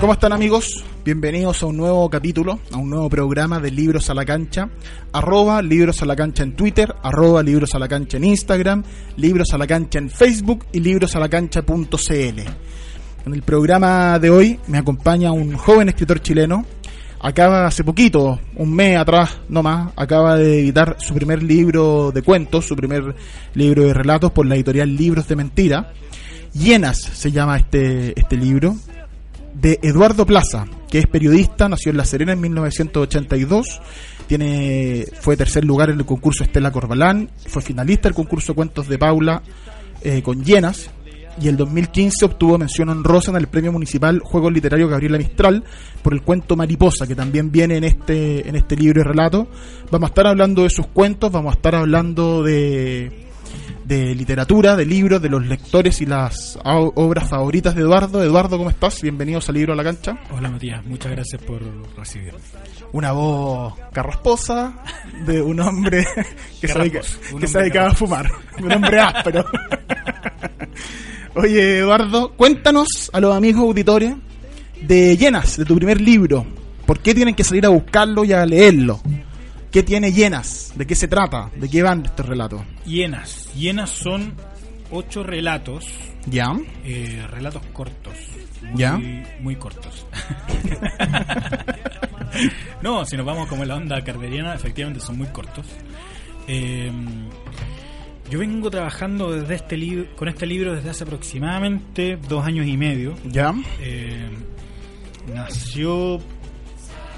¿Cómo están amigos? Bienvenidos a un nuevo capítulo, a un nuevo programa de Libros a la Cancha. Arroba Libros a la Cancha en Twitter, arroba Libros a la Cancha en Instagram, Libros a la Cancha en Facebook y librosalacancha.cl. En el programa de hoy me acompaña un joven escritor chileno. Acaba hace poquito, un mes atrás no más, acaba de editar su primer libro de cuentos, su primer libro de relatos por la editorial Libros de Mentira. Llenas se llama este, este libro, de Eduardo Plaza, que es periodista, nació en La Serena en 1982, tiene, fue tercer lugar en el concurso Estela Corbalán, fue finalista del concurso Cuentos de Paula eh, con Llenas, y el 2015 obtuvo mención honrosa en el Premio Municipal Juegos Literarios Gabriela Mistral por el cuento Mariposa, que también viene en este, en este libro de relato. Vamos a estar hablando de sus cuentos, vamos a estar hablando de de literatura, de libros, de los lectores y las obras favoritas de Eduardo. Eduardo, ¿cómo estás? Bienvenidos al Libro a la Cancha. Hola Matías, muchas gracias por recibirme. Una voz carrasposa de un hombre que, se, dedica, que se dedicaba a fumar. Un hombre áspero. Oye, Eduardo, cuéntanos a los amigos auditores de Llenas, de tu primer libro. ¿Por qué tienen que salir a buscarlo y a leerlo? ¿Qué tiene Llenas? ¿De qué se trata? ¿De qué van estos relatos? Llenas. Llenas son ocho relatos. ¿Ya? Eh, relatos cortos. Muy, ¿Ya? Muy cortos. no, si nos vamos como en la onda carderiana, efectivamente son muy cortos. Eh, yo vengo trabajando desde este libro, con este libro desde hace aproximadamente dos años y medio. ¿Ya? Eh, nació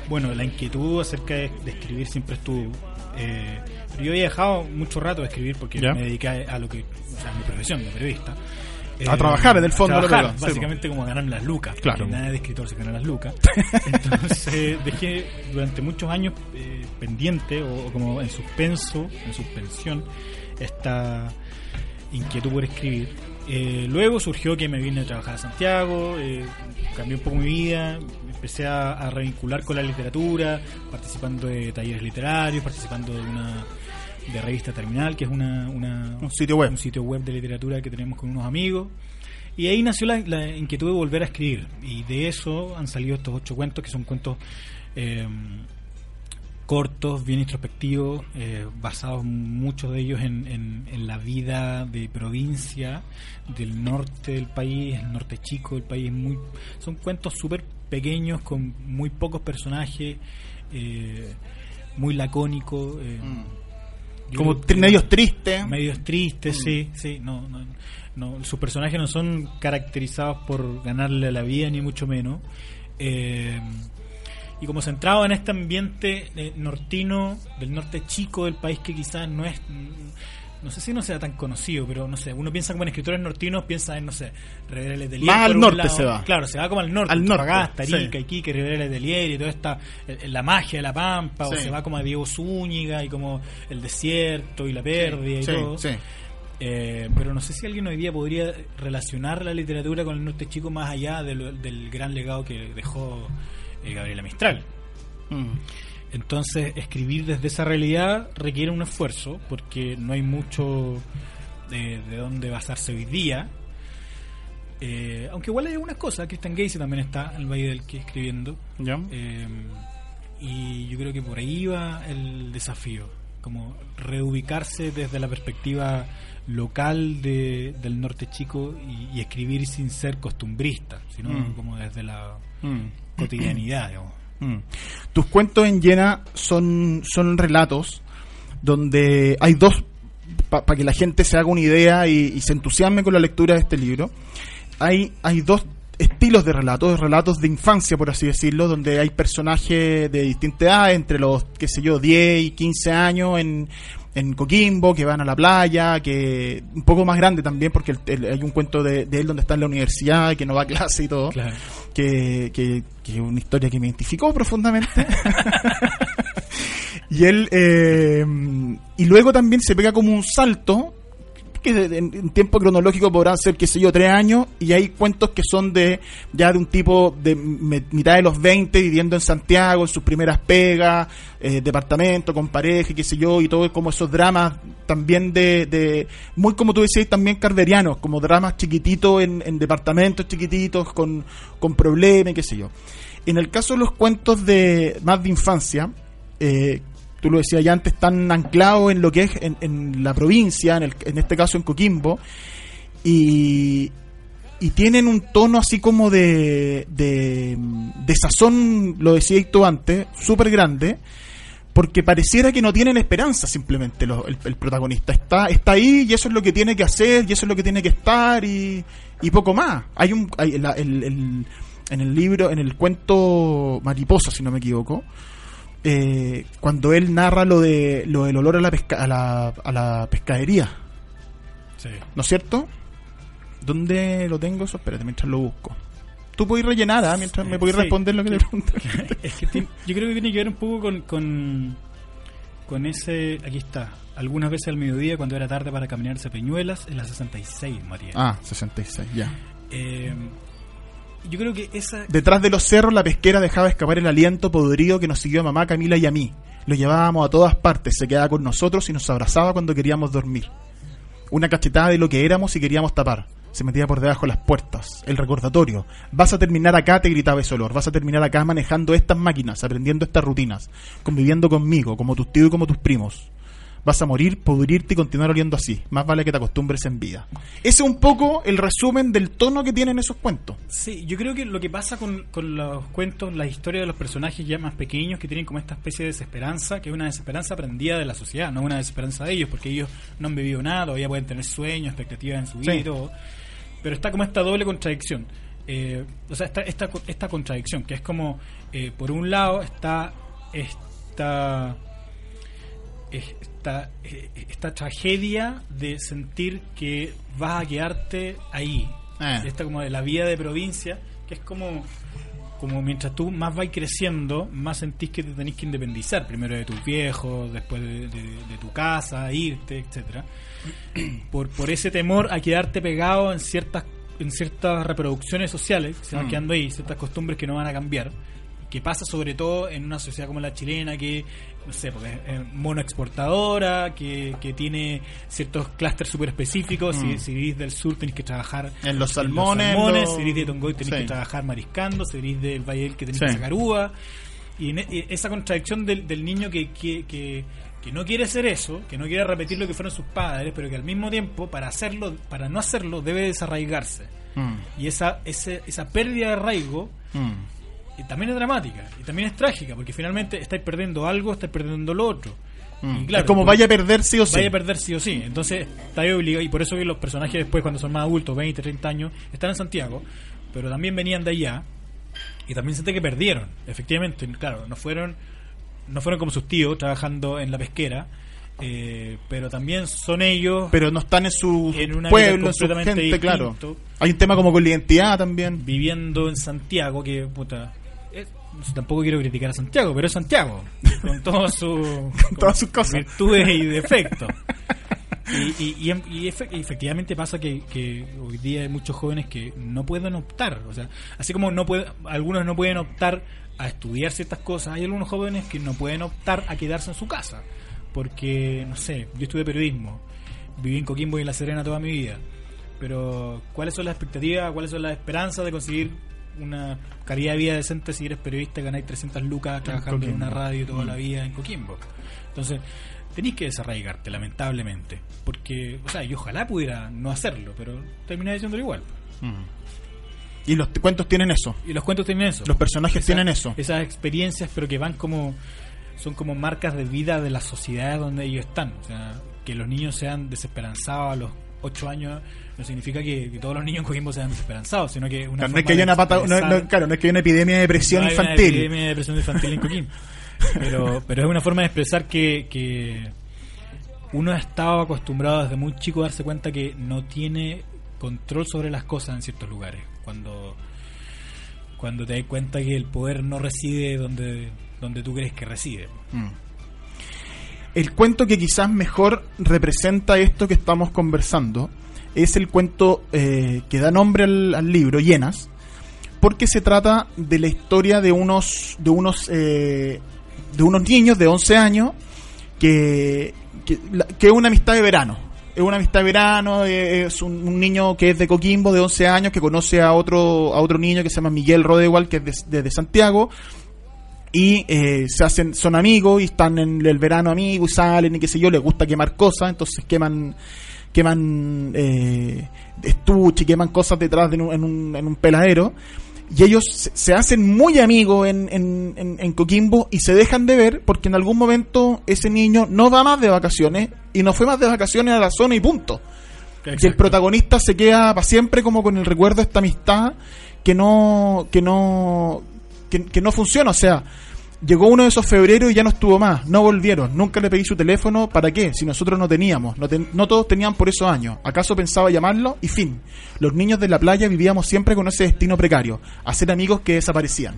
bueno, la inquietud acerca de, de escribir siempre estuvo. Eh, pero yo había dejado mucho rato de escribir porque ¿Ya? me dediqué a, a lo que, o sea, a mi profesión de periodista. A trabajar, en el fondo, a trabajar, va, sí, básicamente como a ganar las lucas. Claro. Nada de escritor se gana las lucas. Entonces dejé durante muchos años eh, pendiente o, o como en suspenso, en suspensión, esta inquietud por escribir. Eh, luego surgió que me vine a trabajar a Santiago, eh, cambió un poco mi vida, empecé a, a revincular con la literatura, participando de talleres literarios, participando de una de revista Terminal, que es una, una- Un sitio web. un sitio web de literatura que tenemos con unos amigos. Y ahí nació la, la inquietud de volver a escribir. Y de eso han salido estos ocho cuentos, que son cuentos eh, cortos, bien introspectivos, eh, basados muchos de ellos en, en- en la vida de provincia del norte del país, el norte chico del país. Muy, son cuentos súper pequeños, con muy pocos personajes, eh, muy lacónicos. eh, yo Como creo medios tristes. medios tristes, sí, sí, no, no, no, sus personajes no son caracterizados por ganarle a la vida ni mucho menos. Eh, y como centrado en este ambiente nortino, del norte chico del país que quizás no es, mm, no sé si no sea tan conocido, pero no sé, uno piensa como en escritores nortinos, piensa en, no sé, Rivera Letelier. Más al norte lado. se va. Claro, se va como al norte, Al norte, Antofagasta, sí. Arica, Iquique, Rivera Letelier y toda esta, eh, la magia de la pampa, o Sí. se va como a Diego Zúñiga y como el desierto y la pérdida y Sí, todo. sí. Eh, pero no sé si alguien hoy día podría relacionar la literatura con el norte chico más allá de lo- del gran legado que dejó eh, Gabriela Mistral. Mm. Entonces, escribir desde esa realidad requiere un esfuerzo, porque no hay mucho de, de dónde basarse hoy día. Eh, aunque igual hay algunas cosas, Christian Gacy también está en el Valle del que escribiendo. ¿Ya? Eh, y yo creo que por ahí va el desafío, como reubicarse desde la perspectiva local de, del norte chico y, y escribir sin ser costumbrista, sino Mm. como desde la Mm. cotidianidad. digamos. Mm. Tus cuentos en llena son, son relatos donde hay dos, para que la gente se haga una idea y, y se entusiasme con la lectura de este libro, hay, hay dos estilos de relatos, relatos de infancia, por así decirlo, donde hay personajes de distinta edad, entre los, qué sé yo, 10 y 15 años en, en Coquimbo, que van a la playa, que un poco más grande también, porque el- el- hay un cuento de, de él donde está en la universidad, que no va a clase y todo, Claro. que, que, que es una historia que me identificó profundamente. y él, eh, y luego también se pega como un salto, que en, en tiempo cronológico podrán ser, qué sé yo, tres años, y hay cuentos que son de ya de un tipo de mitad de los 20 viviendo en Santiago, en sus primeras pegas, eh, departamento, con pareja, qué sé yo, y todo como esos dramas también de, de muy como tú decías, también carverianos, como dramas chiquititos en, en departamentos chiquititos, con, con problemas, qué sé yo. En el caso de los cuentos de más de infancia, eh, tú lo decías ya antes, están anclados en lo que es en, la provincia, en, el- en este caso en Coquimbo, y, tienen un tono así como de, de, sazón, lo decías tú antes, súper grande, porque pareciera que no tienen esperanza simplemente el protagonista. Está, está ahí y eso es lo que tiene que hacer y eso es lo que tiene que estar y, y poco más. Hay un, hay la- el- el- en el libro, en el cuento Mariposa, si no me equivoco, eh, cuando él narra lo de lo del olor a la, pesca, a la, a la pescadería, Sí. ¿no es cierto? ¿Dónde lo tengo eso? Espérate, mientras lo busco. Tú puedes rellenar, ¿ah? mientras me puedes Sí. responder lo que le pregunto. Es que tiene- yo creo que tiene que ver un poco con, con, con ese. Aquí está. Algunas veces al mediodía, cuando era tarde para caminarse a Peñuelas, en la 66, María. Ah, 66, ya. Eh, yo creo que esa. Detrás de los cerros la pesquera dejaba escapar el aliento podrido que nos siguió a mamá Camila y a mí. Lo llevábamos a todas partes, se quedaba con nosotros y nos abrazaba cuando queríamos dormir. Una cachetada de lo que éramos y queríamos tapar. Se metía por debajo de las puertas. El recordatorio. Vas a terminar acá, te gritaba ese olor. Vas a terminar acá manejando estas máquinas, aprendiendo estas rutinas, conviviendo conmigo, como tus tíos y como tus primos. Vas a morir, pudrirte y continuar oliendo así. Más vale que te acostumbres en vida. Ese es un poco el resumen del tono que tienen esos cuentos. Sí, yo creo que lo que pasa con, con los cuentos, la historia de los personajes ya más pequeños que tienen como esta especie de desesperanza, que es una desesperanza aprendida de la sociedad, no una desesperanza de ellos, porque ellos no han vivido nada, todavía pueden tener sueños, expectativas en su vida Sí. y todo. Pero está como esta doble contradicción. Eh, o sea, esta, esta, esta contradicción, que es como, eh, por un lado, está esta esta, eh, esta tragedia de sentir que vas a quedarte ahí. Eh. Esta como de la vida de provincia, que es como, como mientras tú más vas creciendo, más sentís que te tenés que independizar, primero de tus viejos, después de, de- de tu casa, irte, etcétera por, por ese temor a quedarte pegado en ciertas en ciertas reproducciones sociales que se van Mm. quedando ahí, ciertas costumbres que no van a cambiar, que pasa sobre todo en una sociedad como la chilena que, no sé, porque es monoexportadora, que, que tiene ciertos clústeres súper específicos, si, Mm. si vivís del sur tenés que trabajar En los en salmones, los salmones, si eres de Tongoy tenés Sí. que trabajar mariscando, si eres del Valle del que tenés Sí. que sacar uva. Y en e- y esa contradicción del, del niño que, que, que, que no quiere hacer eso, que no quiere repetir lo que fueron sus padres, pero que al mismo tiempo, para hacerlo, para no hacerlo, debe desarraigarse. Mm, Y esa, ese, esa pérdida de arraigo mm. Y también es dramática y también es trágica, porque finalmente estáis perdiendo algo, estáis perdiendo lo otro. Mm. Y claro, es como vaya a perder sí o sí. Vaya a perder sí o sí. Entonces, está ahí obligado. Y por eso que los personajes después, cuando son más adultos, 20, 30 años, están en Santiago, pero también venían de allá. Y también siente que perdieron, efectivamente. Claro, no fueron, no fueron como sus tíos trabajando en la pesquera, eh, pero también son ellos pero no están en su En una pueblo, en su gente, claro. Hay un tema como con la identidad también. viviendo en Santiago, que puta. Tampoco quiero criticar a Santiago, pero es Santiago, con todas sus todas sus cosas. virtudes y defectos. Y, y- y y efe- y efectivamente pasa que, que hoy día hay muchos jóvenes que no pueden optar. O sea, así como no puede, algunos no pueden optar a estudiar ciertas cosas, hay algunos jóvenes que no pueden optar a quedarse en su casa. Porque, no sé, yo estudié periodismo, viví en Coquimbo y en La Serena toda mi vida. Pero, ¿cuáles son las expectativas, cuáles son las esperanzas de conseguir una calidad de vida decente si eres periodista ganáis 300 lucas trabajando en una radio toda Mm. la vida en Coquimbo? Entonces, tenéis que desarraigarte, lamentablemente. Porque, o sea, yo ojalá pudiera no hacerlo, pero terminé diciéndolo igual. Mm. Y los cuentos tienen eso. Y los cuentos tienen eso. Los personajes Esa- tienen eso. Esas experiencias, pero que van como. Son como marcas de vida de las sociedades donde ellos están. O sea, que los niños sean desesperanzados a los 8 años no significa que, que todos los niños en Coquimbo sean desesperanzados, sino que una Claro, no es que haya una pata, no, claro, no es que haya una epidemia de depresión hay una infantil. epidemia de depresión infantil en Coquimbo. Pero, pero es una forma de expresar que, que uno ha estado acostumbrado desde muy chico a darse cuenta que no tiene control sobre las cosas en ciertos lugares. Cuando, cuando te das cuenta que el poder no reside donde, donde tú crees que reside. Mm. El cuento que quizás mejor representa esto que estamos conversando es el cuento eh, que da nombre al, libro, Llenas, porque se trata de la historia de unos de unos eh, de unos niños de 11 años que que, es una amistad de verano. Es una amistad de verano, eh, es un, niño que es de Coquimbo de 11 años que conoce a otro a otro niño que se llama Miguel Rodewald que es de- de Santiago y eh, se hacen son amigos y están en el verano amigos y salen y qué sé yo, les gusta quemar cosas, entonces queman queman eh, estuche, queman cosas detrás de un, en, un, en un peladero y ellos se, hacen muy amigos en, en, en- en Coquimbo y se dejan de ver porque en algún momento ese niño no va más de vacaciones y no fue más de vacaciones a la zona y punto. Y el protagonista se queda para siempre como con el recuerdo de esta amistad que no que no que, que no funciona, o sea, llegó uno de esos febreros y ya no estuvo más, no volvieron, nunca le pedí su teléfono, ¿para qué? Si nosotros no teníamos, no, ten- no todos tenían por esos años, ¿acaso pensaba llamarlo? Y fin, los niños de la playa vivíamos siempre con ese destino precario, hacer amigos que desaparecían.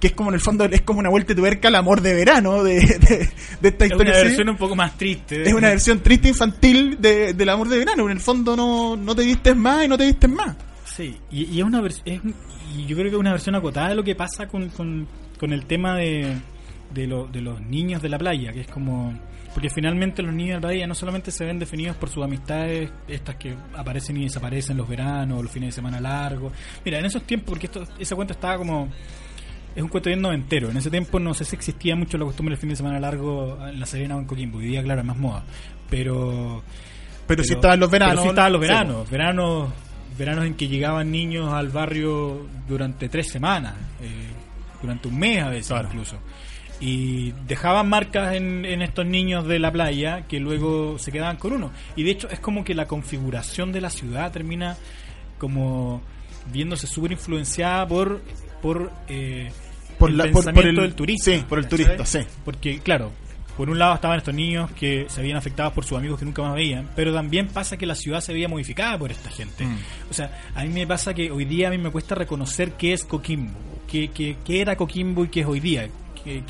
Que es como en el fondo, es como una vuelta de tuerca al amor de verano de, de- de esta Es historia. una ¿sí? versión un poco más triste. Es una versión triste infantil de, del amor de verano. En el fondo no, no te vistes más y no te vistes más. Sí, y, y es una vers- es- y yo creo que es una versión acotada de lo que pasa con, con, con el tema de, de, lo- de los niños de la playa, que es como... Porque finalmente los niños de la playa no solamente se ven definidos por sus amistades, estas que aparecen y desaparecen los veranos, los fines de semana largos. Mira, en esos tiempos, porque esto, ese cuento estaba como... Es un cuento bien noventero. En ese tiempo no sé si existía mucho la costumbre del fin de semana largo en la Serena o en Coquimbo. Hoy día, claro, es más moda. Pero Pero, si estaban los veranos. pero sí estaban los sí, veranos. Veranos veranos en que llegaban niños al barrio durante tres semanas, eh, durante un mes a veces Claro. incluso. Y dejaban marcas en, en estos niños de la playa que luego se quedaban con uno. Y de hecho es como que la configuración de la ciudad termina como viéndose súper influenciada por, por, eh, Por el la- por- el- del turista. sí, por el turista, sí. Porque, claro, por un lado estaban estos niños que se habían afectado por sus amigos que nunca más veían, pero también pasa que la ciudad se veía modificada por esta gente. Mm. O sea, a mí me pasa que hoy día a mí me cuesta reconocer qué es Coquimbo, qué, qué, qué era Coquimbo y qué es hoy día, qué-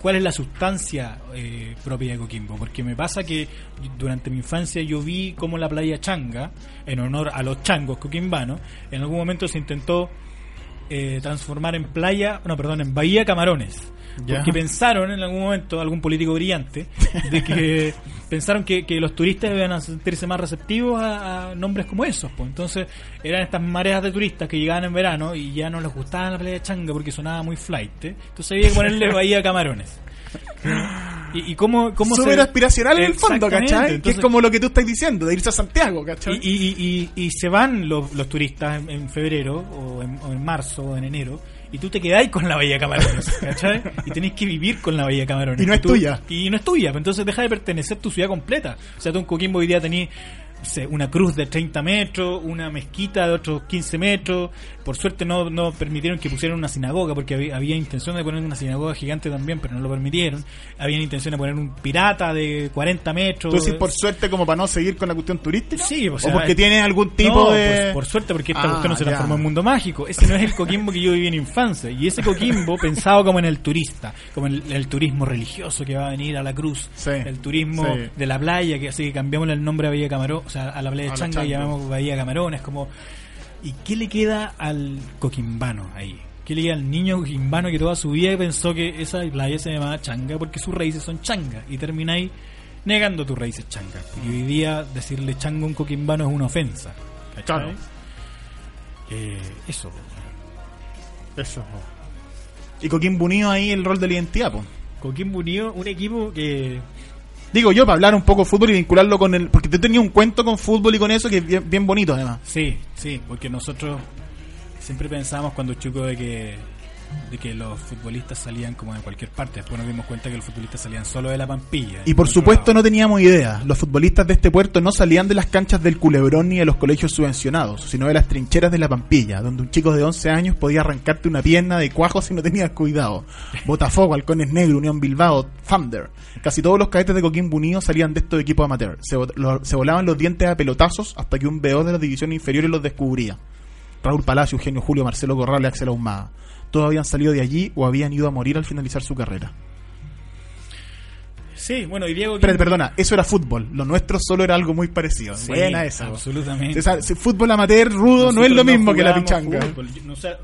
cuál es la sustancia eh, propia de Coquimbo, porque me pasa que durante mi infancia yo vi cómo la playa Changa, en honor a los changos coquimbanos, en algún momento se intentó eh, transformar en playa, no, perdón, en Bahía Camarones. Porque pensaron en algún momento, algún político brillante, de que pensaron que, que los turistas iban a sentirse más receptivos a, a nombres como esos. Pues. Entonces eran estas mareas de turistas que llegaban en verano y ya no les gustaba la playa Changa porque sonaba muy flight. ¿eh? Entonces había que ponerle Bahía Camarones. ¿Y, y cómo, cómo se- Súper aspiracional en el fondo, ¿cachai? que es como lo que tú estás diciendo, de irse a Santiago, ¿cachai? y, y, y- y- y se van los, los turistas en, en febrero o en, o en marzo o en enero y tú te quedáis con la Bahía Camarones, ¿cachai? Y tenés que vivir con la Bahía Camarones. Y no es tú- tuya. Y no es tuya, entonces deja de pertenecer tu ciudad completa. O sea, tú en Coquimbo hoy día tenés una cruz de 30 metros, una mezquita de otros 15 metros. Por suerte no, no permitieron que pusieran una sinagoga, porque había, había intención de poner una sinagoga gigante también, pero no lo permitieron. Había intención de poner un pirata de 40 metros. Tú decís por suerte como para no seguir con la cuestión turística. Sí, o o, sea, porque es- tiene algún tipo no, de. Por, por suerte, porque esta Ah, cuestión no se transformó en mundo mágico. Ese no es el Coquimbo que yo viví en infancia. Y ese Coquimbo pensado como en el turista, como en el, el turismo religioso que va a venir a la cruz, Sí, el turismo sí. de la playa, que así que cambiamos el nombre a Bahía Camarón, o sea, a la playa A de Changa llamamos Bahía Camarón. Es como. ¿Y qué le queda al coquimbano ahí? ¿Qué le queda al niño coquimbano que toda su vida pensó que esa playa se llamaba Changa porque sus raíces son Changa? Y termináis negando tus raíces Changa. Y hoy día decirle Changa a un coquimbano es una ofensa. Claro. Eh, eso. Eso. Y Coquimbo Unido ahí el rol de la identidad, pues. Coquimbo Unido, un equipo que Digo yo, para hablar un poco de fútbol y vincularlo con el. Porque tú tenías un cuento con fútbol y con eso que es bien, bonito, además. Sí, sí, porque nosotros siempre pensábamos cuando chicos de que de que los futbolistas salían como de cualquier parte. Después nos dimos cuenta que los futbolistas salían solo de la Pampilla. Y por supuesto no teníamos idea. Los futbolistas de este puerto no salían de las canchas del Culebrón ni de los colegios subvencionados, sino de las trincheras de la Pampilla, donde un chico de 11 años podía arrancarte una pierna de cuajo si no tenías cuidado. Botafogo, Halcones Negro, Unión Bilbao, Thunder. Casi todos los cadetes de Coquimbo Unido salían de estos equipos amateur. Se, lo- se volaban los dientes a pelotazos hasta que un BO de las divisiones inferiores los descubría. Raúl Palacio, Eugenio Julio, Marcelo Corral y Axel Ahumada. Todos habían salido de allí o habían ido a morir al finalizar su carrera. Sí, bueno, y Diego... Espérate, perdona, eso era fútbol. Lo nuestro solo era algo muy parecido. Sí, Buena esa. Absolutamente. O sea, fútbol amateur rudo no es lo mismo que la pichanga. fútbol. Yo, no sé,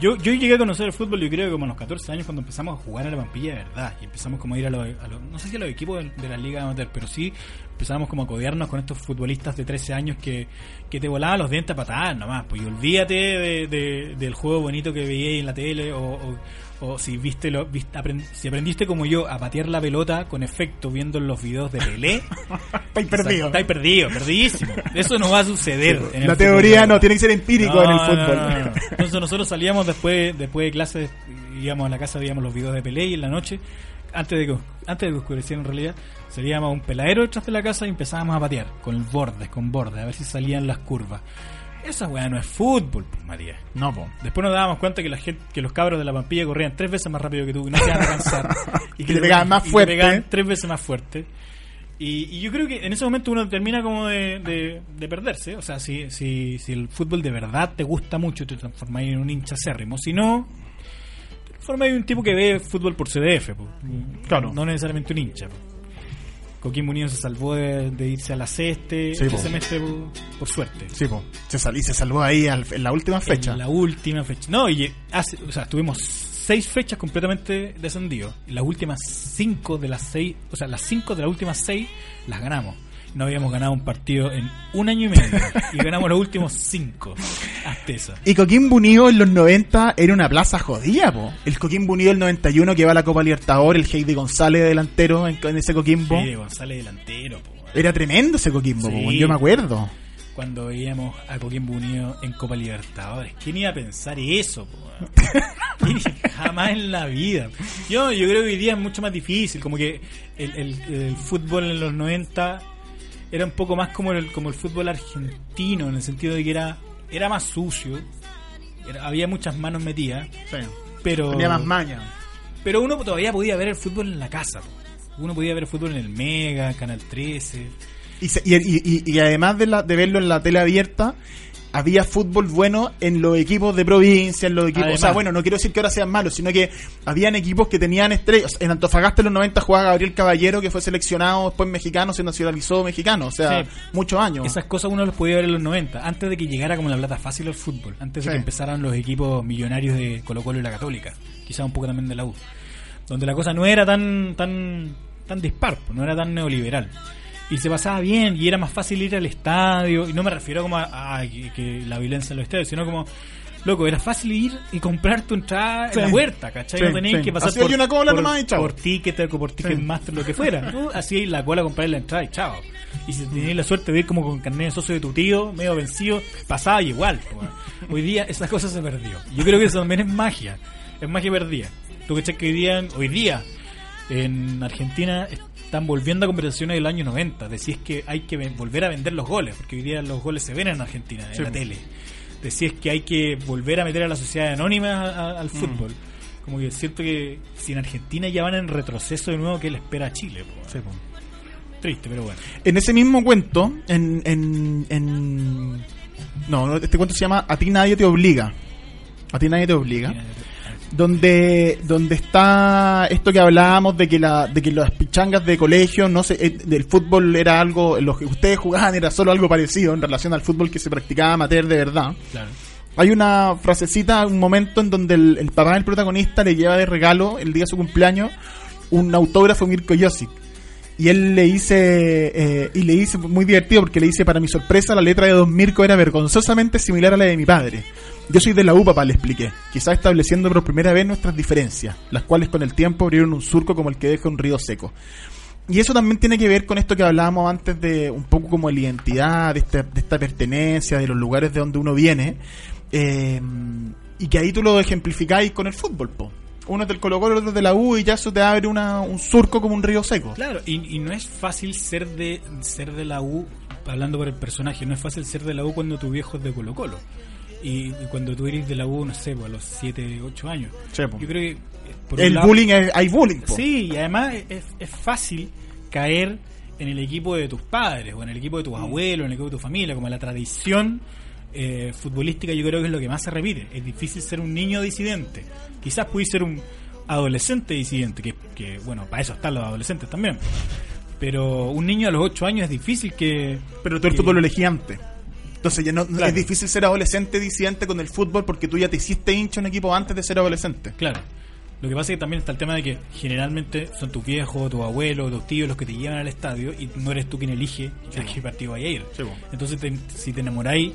yo, yo llegué a conocer el fútbol, yo creo que como a los 14 años cuando empezamos a jugar a la Pampilla de verdad. Y empezamos como a ir a los, a los- no sé si a los equipos de, de la Liga Amateur, pero sí empezamos como a codearnos con estos futbolistas de 13 años que, que te volaban los dientes a patadas nomás. Pues y olvídate de- de- del juego bonito que veías en la tele o- o si viste lo, viste- aprend- si aprendiste como yo a patear la pelota con efecto viendo los videos de Pelé. Estáis perdido. Estáis perdido, perdidísimo. Eso no va a suceder. en La teoría no, tiene que ser empírico No, en el fútbol. no, no, no. Entonces nosotros salíamos después después de clases, íbamos a la casa, veíamos los videos de Pelé y en la noche, antes de que, antes de que oscureciera en realidad, salíamos a un peladero detrás de la casa y empezábamos a patear con bordes, con bordes, a ver si salían las curvas. Esa weá no es fútbol, pues María. No, po. Después nos dábamos cuenta que la gente, que los cabros de la Pampilla corrían tres veces más rápido que tú, que no se iban a cansar. Y que le pegaban más y que fuerte. pegaban tres veces más fuerte. Y, y yo creo que en ese momento uno termina como de, de- de perderse. O sea, si, si, si el fútbol de verdad te gusta mucho, te transformas en un hincha acérrimo. Si no, te transformas en un tipo que ve fútbol por CDF. po. Claro. No necesariamente un hincha. po. Coquimbo Unido se salvó de, de irse a la ceste Sí, este po. semestre por, suerte. Sí, po. Se, salí, se salvó ahí al- en la última fecha. En la última fecha. No, y hace, o sea, tuvimos seis fechas completamente descendidos. Y las últimas cinco de las seis, o sea, las cinco de las últimas seis las ganamos. No habíamos ganado un partido en un año y medio. y ganamos los últimos cinco. Hasta esa. Y Coquimbo Unido en los 90 era una plaza jodida, po. El Coquimbo Unido del 91 que va a la Copa Libertadores, el Heidi González delantero en, en ese Coquimbo. De González delantero, po. Era tremendo ese Coquimbo, Sí. po, yo me acuerdo. Cuando veíamos a Coquimbo Unido en Copa Libertadores. ¿Quién iba a pensar eso, po? ¿Quién iba- Jamás en la vida. Yo, yo creo que hoy día es mucho más difícil. Como que el, el- el fútbol en los 90 era un poco más como el, como el fútbol argentino, en el sentido de que era, era más sucio. Era- había muchas manos metidas. Pero, Tenía más maña. pero uno todavía podía ver el fútbol en la casa. Uno podía ver el fútbol en el Mega, Canal 13. Y, se- y, y- y- y además de, la, de verlo en la tele abierta, había fútbol bueno en los equipos de provincia, en los equipos. Además. o sea, bueno, no quiero decir que ahora sean malos, sino que habían equipos que tenían estrellas. En Antofagasta en los 90 jugaba Gabriel Caballero, que fue seleccionado después mexicano, se nacionalizó mexicano. O sea, Sí. muchos años. Esas cosas uno las podía ver en los 90, antes de que llegara como la plata fácil al fútbol, antes de Sí. que empezaran los equipos millonarios de Colo Colo y la Católica, quizá un poco también de la U, donde la cosa no era tan tan tan dispar, no era tan neoliberal. Y se pasaba bien y era más fácil ir al estadio, y no me refiero como a, a que, que la violencia en los estadios, sino como Loco, era fácil ir y comprar tu entrada Sí. en la puerta, ¿cachai? Sí, no tenías sí. que pasar por, una cola por, nomás y chao. por Ticket por Ticketmaster, lo que fuera. Tú hacías la cola comprar la entrada y chao. Y si tenías la suerte de ir como con carnet de socio de tu tío, medio vencido, pasaba igual. po, weón. Hoy día esa cosa se perdió. Yo creo que eso también es magia. Es magia perdida. Tú que que hoy día, hoy día en Argentina están volviendo a conversaciones del año 90 de si es que hay que volver a vender los goles, porque hoy día los goles se ven en Argentina, en Sí, la tele. De si es que hay que volver a meter a la sociedad anónima a- a- al Mm. fútbol. Como que siento que si en Argentina ya van en retroceso de nuevo, ¿qué le espera a Chile? Sí. Triste, pero bueno. En ese mismo cuento, en, en, en- No, no, este cuento se llama A ti nadie te obliga. A ti nadie te obliga. Donde donde está esto que hablábamos de que la de que las pichangas de colegio no sé eh, del fútbol era algo lo que ustedes jugaban era solo algo parecido en relación al fútbol que se practicaba amateur de verdad. Claro. hay una frasecita un momento en donde el, el papá del protagonista le lleva de regalo el día de su cumpleaños un autógrafo Mirko Josic y él le dice eh, y le dice muy divertido porque le dice para mi sorpresa la letra de Don Mirko era vergonzosamente similar a la de mi padre yo soy de la U, papá, le expliqué, quizás estableciendo por primera vez nuestras diferencias, las cuales con el tiempo abrieron un surco como el que deja un río seco. Y eso también tiene que ver con esto que hablábamos antes de un poco como la identidad, de esta, de esta pertenencia, de los lugares de donde uno viene. Eh, y que ahí tú lo ejemplificáis con el fútbol, po. Uno es del Colo Colo, otro es de la U y ya eso te abre una, un surco como un río seco. Claro, y, y no es fácil ser de ser de la U, hablando por el personaje, no es fácil ser de la U cuando tu viejo es de Colo Colo. Y, y cuando tú eres de la U, no sé, pues, a los 7, 8 años. Sí, po. Yo creo que... por El lado- bullying, es- hay bullying, po. Sí, y además es, es fácil caer en el equipo de tus padres o en el equipo de tus abuelos, en el equipo de tu familia, como la tradición eh, futbolística yo creo que es lo que más se repite. Es difícil ser un niño disidente. Quizás pudiste ser un adolescente disidente, que, que, bueno, para eso están los adolescentes también. Pero un niño a los 8 años es difícil que... Pero tú el fútbol lo elegí antes. Entonces ya no, Claro. es difícil ser adolescente disidente con el fútbol porque tú ya te hiciste hincha en un equipo antes de ser adolescente. Claro. Lo que pasa es que también está el tema de que generalmente son tus viejos, tus abuelos, tus tíos los que te llevan al estadio y no eres tú quien elige a qué partido vaya a ir. Sí. Entonces, te- si te enamoráis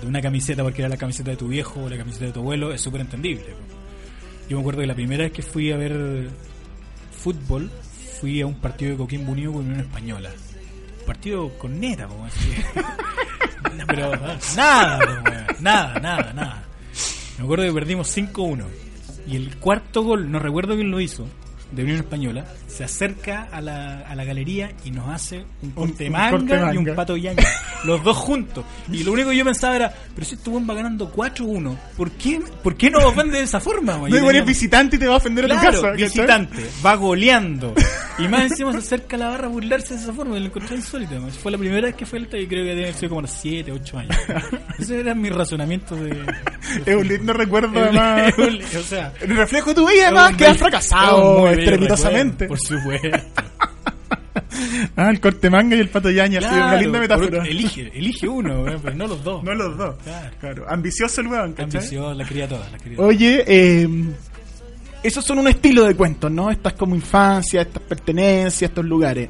de una camiseta porque era la camiseta de tu viejo o la camiseta de tu abuelo, es súper entendible. Yo me acuerdo que la primera vez que fui a ver fútbol, fui a un partido de Coquimbo Unido con Unión Española. Partido con neta, po, así. No, Pero nada, nada, nada, nada. Me acuerdo que perdimos 5-1. Y el cuarto gol, no recuerdo quién lo hizo, de Unión Española, se acerca a la, a la galería y nos hace un corte un manga corte y un pato yaña. Los dos juntos. Y lo único que yo pensaba era, pero si este va ganando 4-1, ¿por qué, ¿por qué nos ofende de esa forma? weón? No igual tenía- es visitante y te va a ofender a tu Claro, casa. visitante, va goleando. Y más encima se acerca a la barra a burlarse de esa forma. y Lo encontré insólito. Fue la primera vez que fue el estadio, creo que debe sido como los 7, 8 años. Ese era mi razonamiento de. Es un lindo recuerdo, además. o sea, El reflejo de tu vida, además, que has fracasado estrepitosamente. Por supuesto. Ah, el corte manga y el pato yaña. sí, una Claro, linda metáfora. elige, elige uno, weón, pero no los dos. No los dos. Claro. Claro. Ambicioso el weón, ¿cachai? Ambicioso, la quería todas, la. Oye, eh, esos son un estilo de cuentos, ¿no? Estas como infancia, estas pertenencias, estos lugares.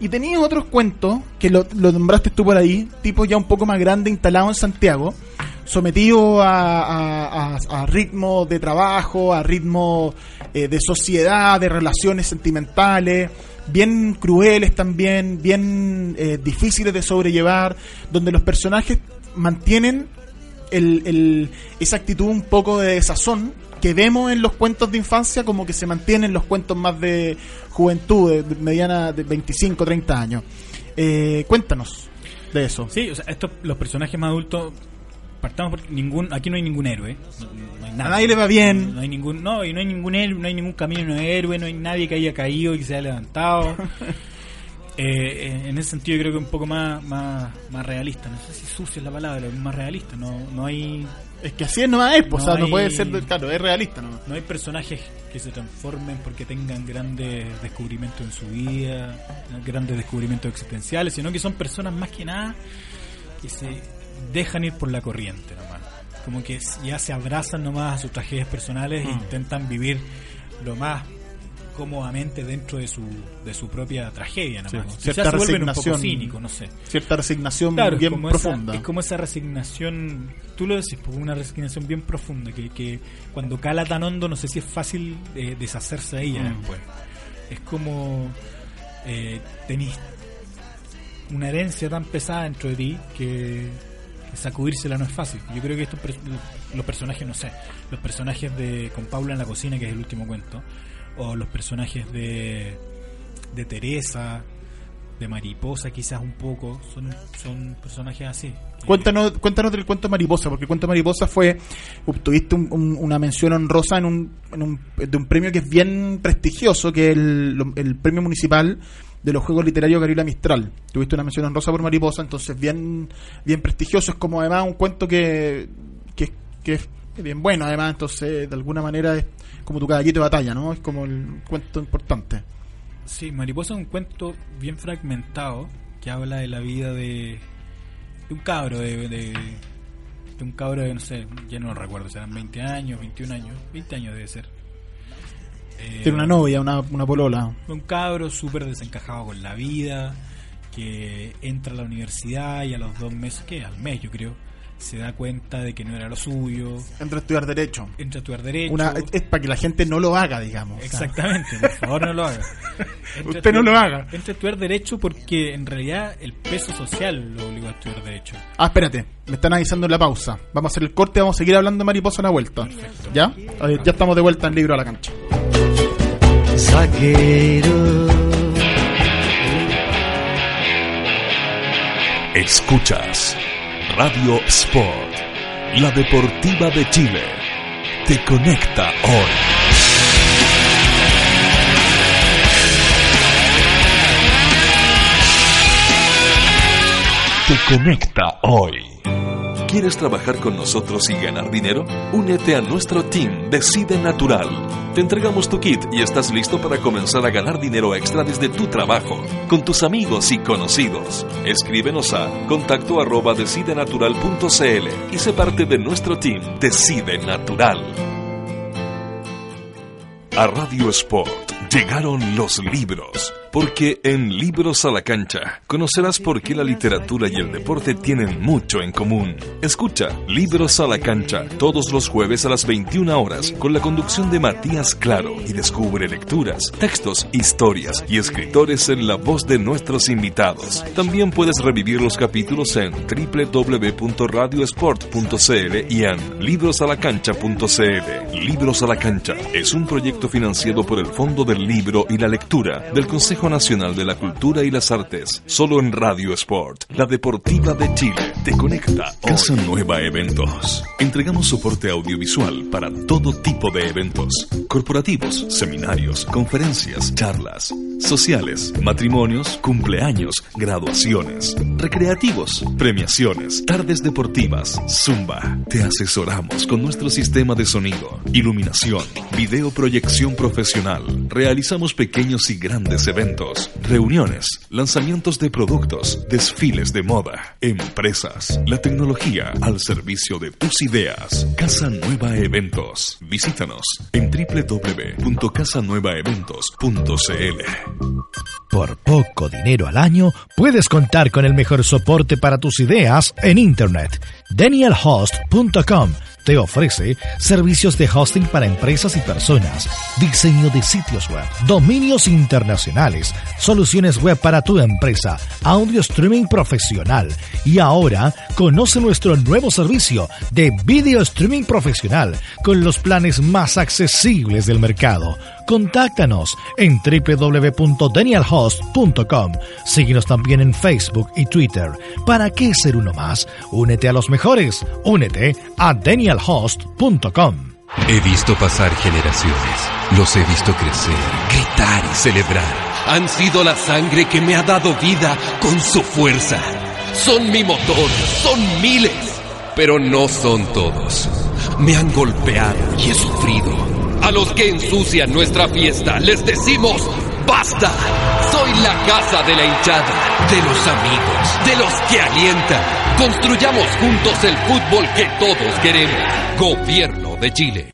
Y tenías otros cuentos, que lo, lo nombraste tú por ahí, tipo ya un poco más grande, instalado en Santiago, sometido a, ritmos de trabajo, a ritmos eh, de sociedad, de relaciones sentimentales, bien crueles también, bien eh, difíciles de sobrellevar, donde los personajes mantienen el, el- esa actitud un poco de desazón que vemos en los cuentos de infancia como que se mantienen los cuentos más de juventud, de, de mediana de 25, 30 años. Eh, cuéntanos de eso. Sí, o sea, estos, los personajes más adultos, partamos porque ningún, aquí no hay ningún héroe. No, no hay nada. A nadie le va bien. No hay ningún, no, y no hay ningún héroe, no hay ningún camino de héroe, no hay nadie que haya caído y que se haya levantado. Eh, eh, en ese sentido creo que un poco más, más, más realista. No sé si sucia es la palabra, pero más realista. No, no hay Es que así es nomás es, pues, o sea, No no puede ser, claro, es realista nomás. no hay personajes que se transformen porque tengan grandes descubrimientos en su vida, grandes descubrimientos existenciales, sino que son personas más que nada que se dejan ir por la corriente nomás. Como que ya se abrazan nomás a sus tragedias personales e Mm. intentan vivir lo más cómodamente dentro de su, de su propia tragedia nomás. Sí, Quizás cierta se vuelven un poco resignación. cínicos, no sé. Cierta resignación Claro, bien como profunda. Esa, es como esa resignación, tú lo decís, como una resignación bien profunda, que, que cuando cala tan hondo no sé si es fácil eh, deshacerse de ella Mm. después. Es como eh, tenés una herencia tan pesada dentro de ti que sacudírsela no es fácil. Yo creo que estos los personajes, no sé, los personajes de con Paula en la cocina, que es el último cuento, o los personajes de, de Teresa, de Mariposa quizás un poco, son, son personajes así. Cuéntanos, cuéntanos del cuento Mariposa, porque el cuento Mariposa fue, obtuviste un- un- una mención honrosa en un, en un, de un premio que es bien prestigioso, que es el, el premio municipal de los Juegos Literarios Gabriela Mistral. Tuviste una mención honrosa por Mariposa, entonces bien, bien prestigioso, es como además un cuento que, que, es bien bueno, además, entonces de alguna manera es como tu caballito de batalla, ¿no? Es como el cuento importante. Sí, Mariposa es un cuento bien fragmentado que habla de la vida de, de un cabro, de, de, de un cabro de, no sé, ya no lo recuerdo, serán 20 años, 21 años, 20 años debe ser. Eh, Tiene una novia, una, una polola. Un cabro súper desencajado con la vida, que entra a la universidad y a los dos meses, ¿qué? Al mes yo creo, se da cuenta de que no era lo suyo, Entra a estudiar Derecho. entra a estudiar derecho. Una, es, es para que la gente no lo haga, digamos. O sea, Exactamente, por favor no lo haga. Entra Usted no lo haga. Entra a estudiar derecho porque en realidad el peso social lo obligó a estudiar derecho. Ah, espérate, me están avisando en la pausa. Vamos a hacer el corte, vamos a seguir hablando de mariposa a la vuelta. ¿Ya? A ver, ya estamos de vuelta en Libro a la Cancha. zaguero. Escuchas Radio Sport, la deportiva de Chile. Te conecta hoy. Te conecta hoy. ¿Quieres trabajar con nosotros y ganar dinero? Únete a nuestro team Decide Natural. Te entregamos tu kit y estás listo para comenzar a ganar dinero extra desde tu trabajo, con tus amigos y conocidos. Escríbenos a contacto arroba decidenatural.cl y sé parte de nuestro team Decide Natural. A Radio Sport llegaron los libros, porque en Libros a la Cancha conocerás por qué la literatura y el deporte tienen mucho en común. Escucha Libros a la Cancha todos los jueves a las 21 horas con la conducción de Matías Claro y descubre lecturas, textos, historias y escritores en la voz de nuestros invitados. También puedes revivir los capítulos en www.radiosport.cl y en librosalacancha.cl. Libros a la Cancha es un proyecto financiado por el Fondo del Libro y la Lectura del Consejo Nacional de la Cultura y las Artes. Solo en Radio Sport, la deportiva de Chile, te conecta. Casa Nueva Eventos. Entregamos soporte audiovisual para todo tipo de eventos. Corporativos, seminarios, conferencias, charlas, sociales, matrimonios, cumpleaños, graduaciones, recreativos, premiaciones, tardes deportivas, zumba. Te asesoramos con nuestro sistema de sonido, iluminación, videoproyección profesional. Realizamos pequeños y grandes eventos, reuniones, lanzamientos de productos, desfiles de moda, empresas, la tecnología al servicio de tus ideas. Casa Nueva Eventos. Visítanos en www.casanuevaeventos.cl. Por poco dinero al año, puedes contar con el mejor soporte para tus ideas en Internet. DanielHost.com te ofrece servicios de hosting para empresas y personas, diseño de sitios web, dominios internacionales, soluciones web para tu empresa, audio streaming profesional y ahora conoce nuestro nuevo servicio de video streaming profesional con los planes más accesibles del mercado. Contáctanos en www.danielhost.com. Síguenos también en Facebook y Twitter. ¿Para qué ser uno más? Únete a los mejores. Únete a He visto pasar generaciones, los he visto crecer, gritar y celebrar. Han sido la sangre que me ha dado vida con su fuerza. Son mi motor, son miles, pero no son todos. Me han golpeado y he sufrido. A los que ensucian nuestra fiesta les decimos ¡Basta! Soy la casa de la hinchada, de los amigos, de los que alientan. Construyamos juntos el fútbol que todos queremos. Gobierno de Chile.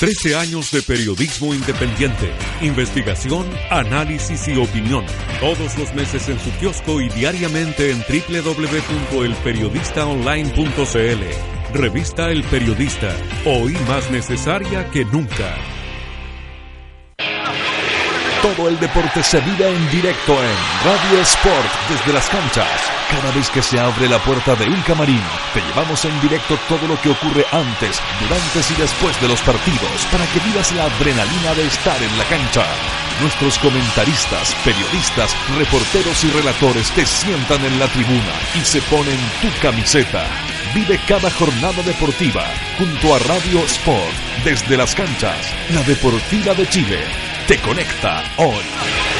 Trece años de periodismo independiente, investigación, análisis y opinión. Todos los meses en su kiosco y diariamente en www.elperiodistaonline.cl. Revista El Periodista, hoy más necesaria que nunca. Todo el deporte se vive en directo en Radio Sport desde las canchas. Cada vez que se abre la puerta de un camarín, te llevamos en directo todo lo que ocurre antes, durante y después de los partidos para que vivas la adrenalina de estar en la cancha. Nuestros comentaristas, periodistas, reporteros y relatores te sientan en la tribuna y se ponen tu camiseta. Vive cada jornada deportiva junto a Radio Sport desde las canchas. La Deportiva de Chile te conecta hoy.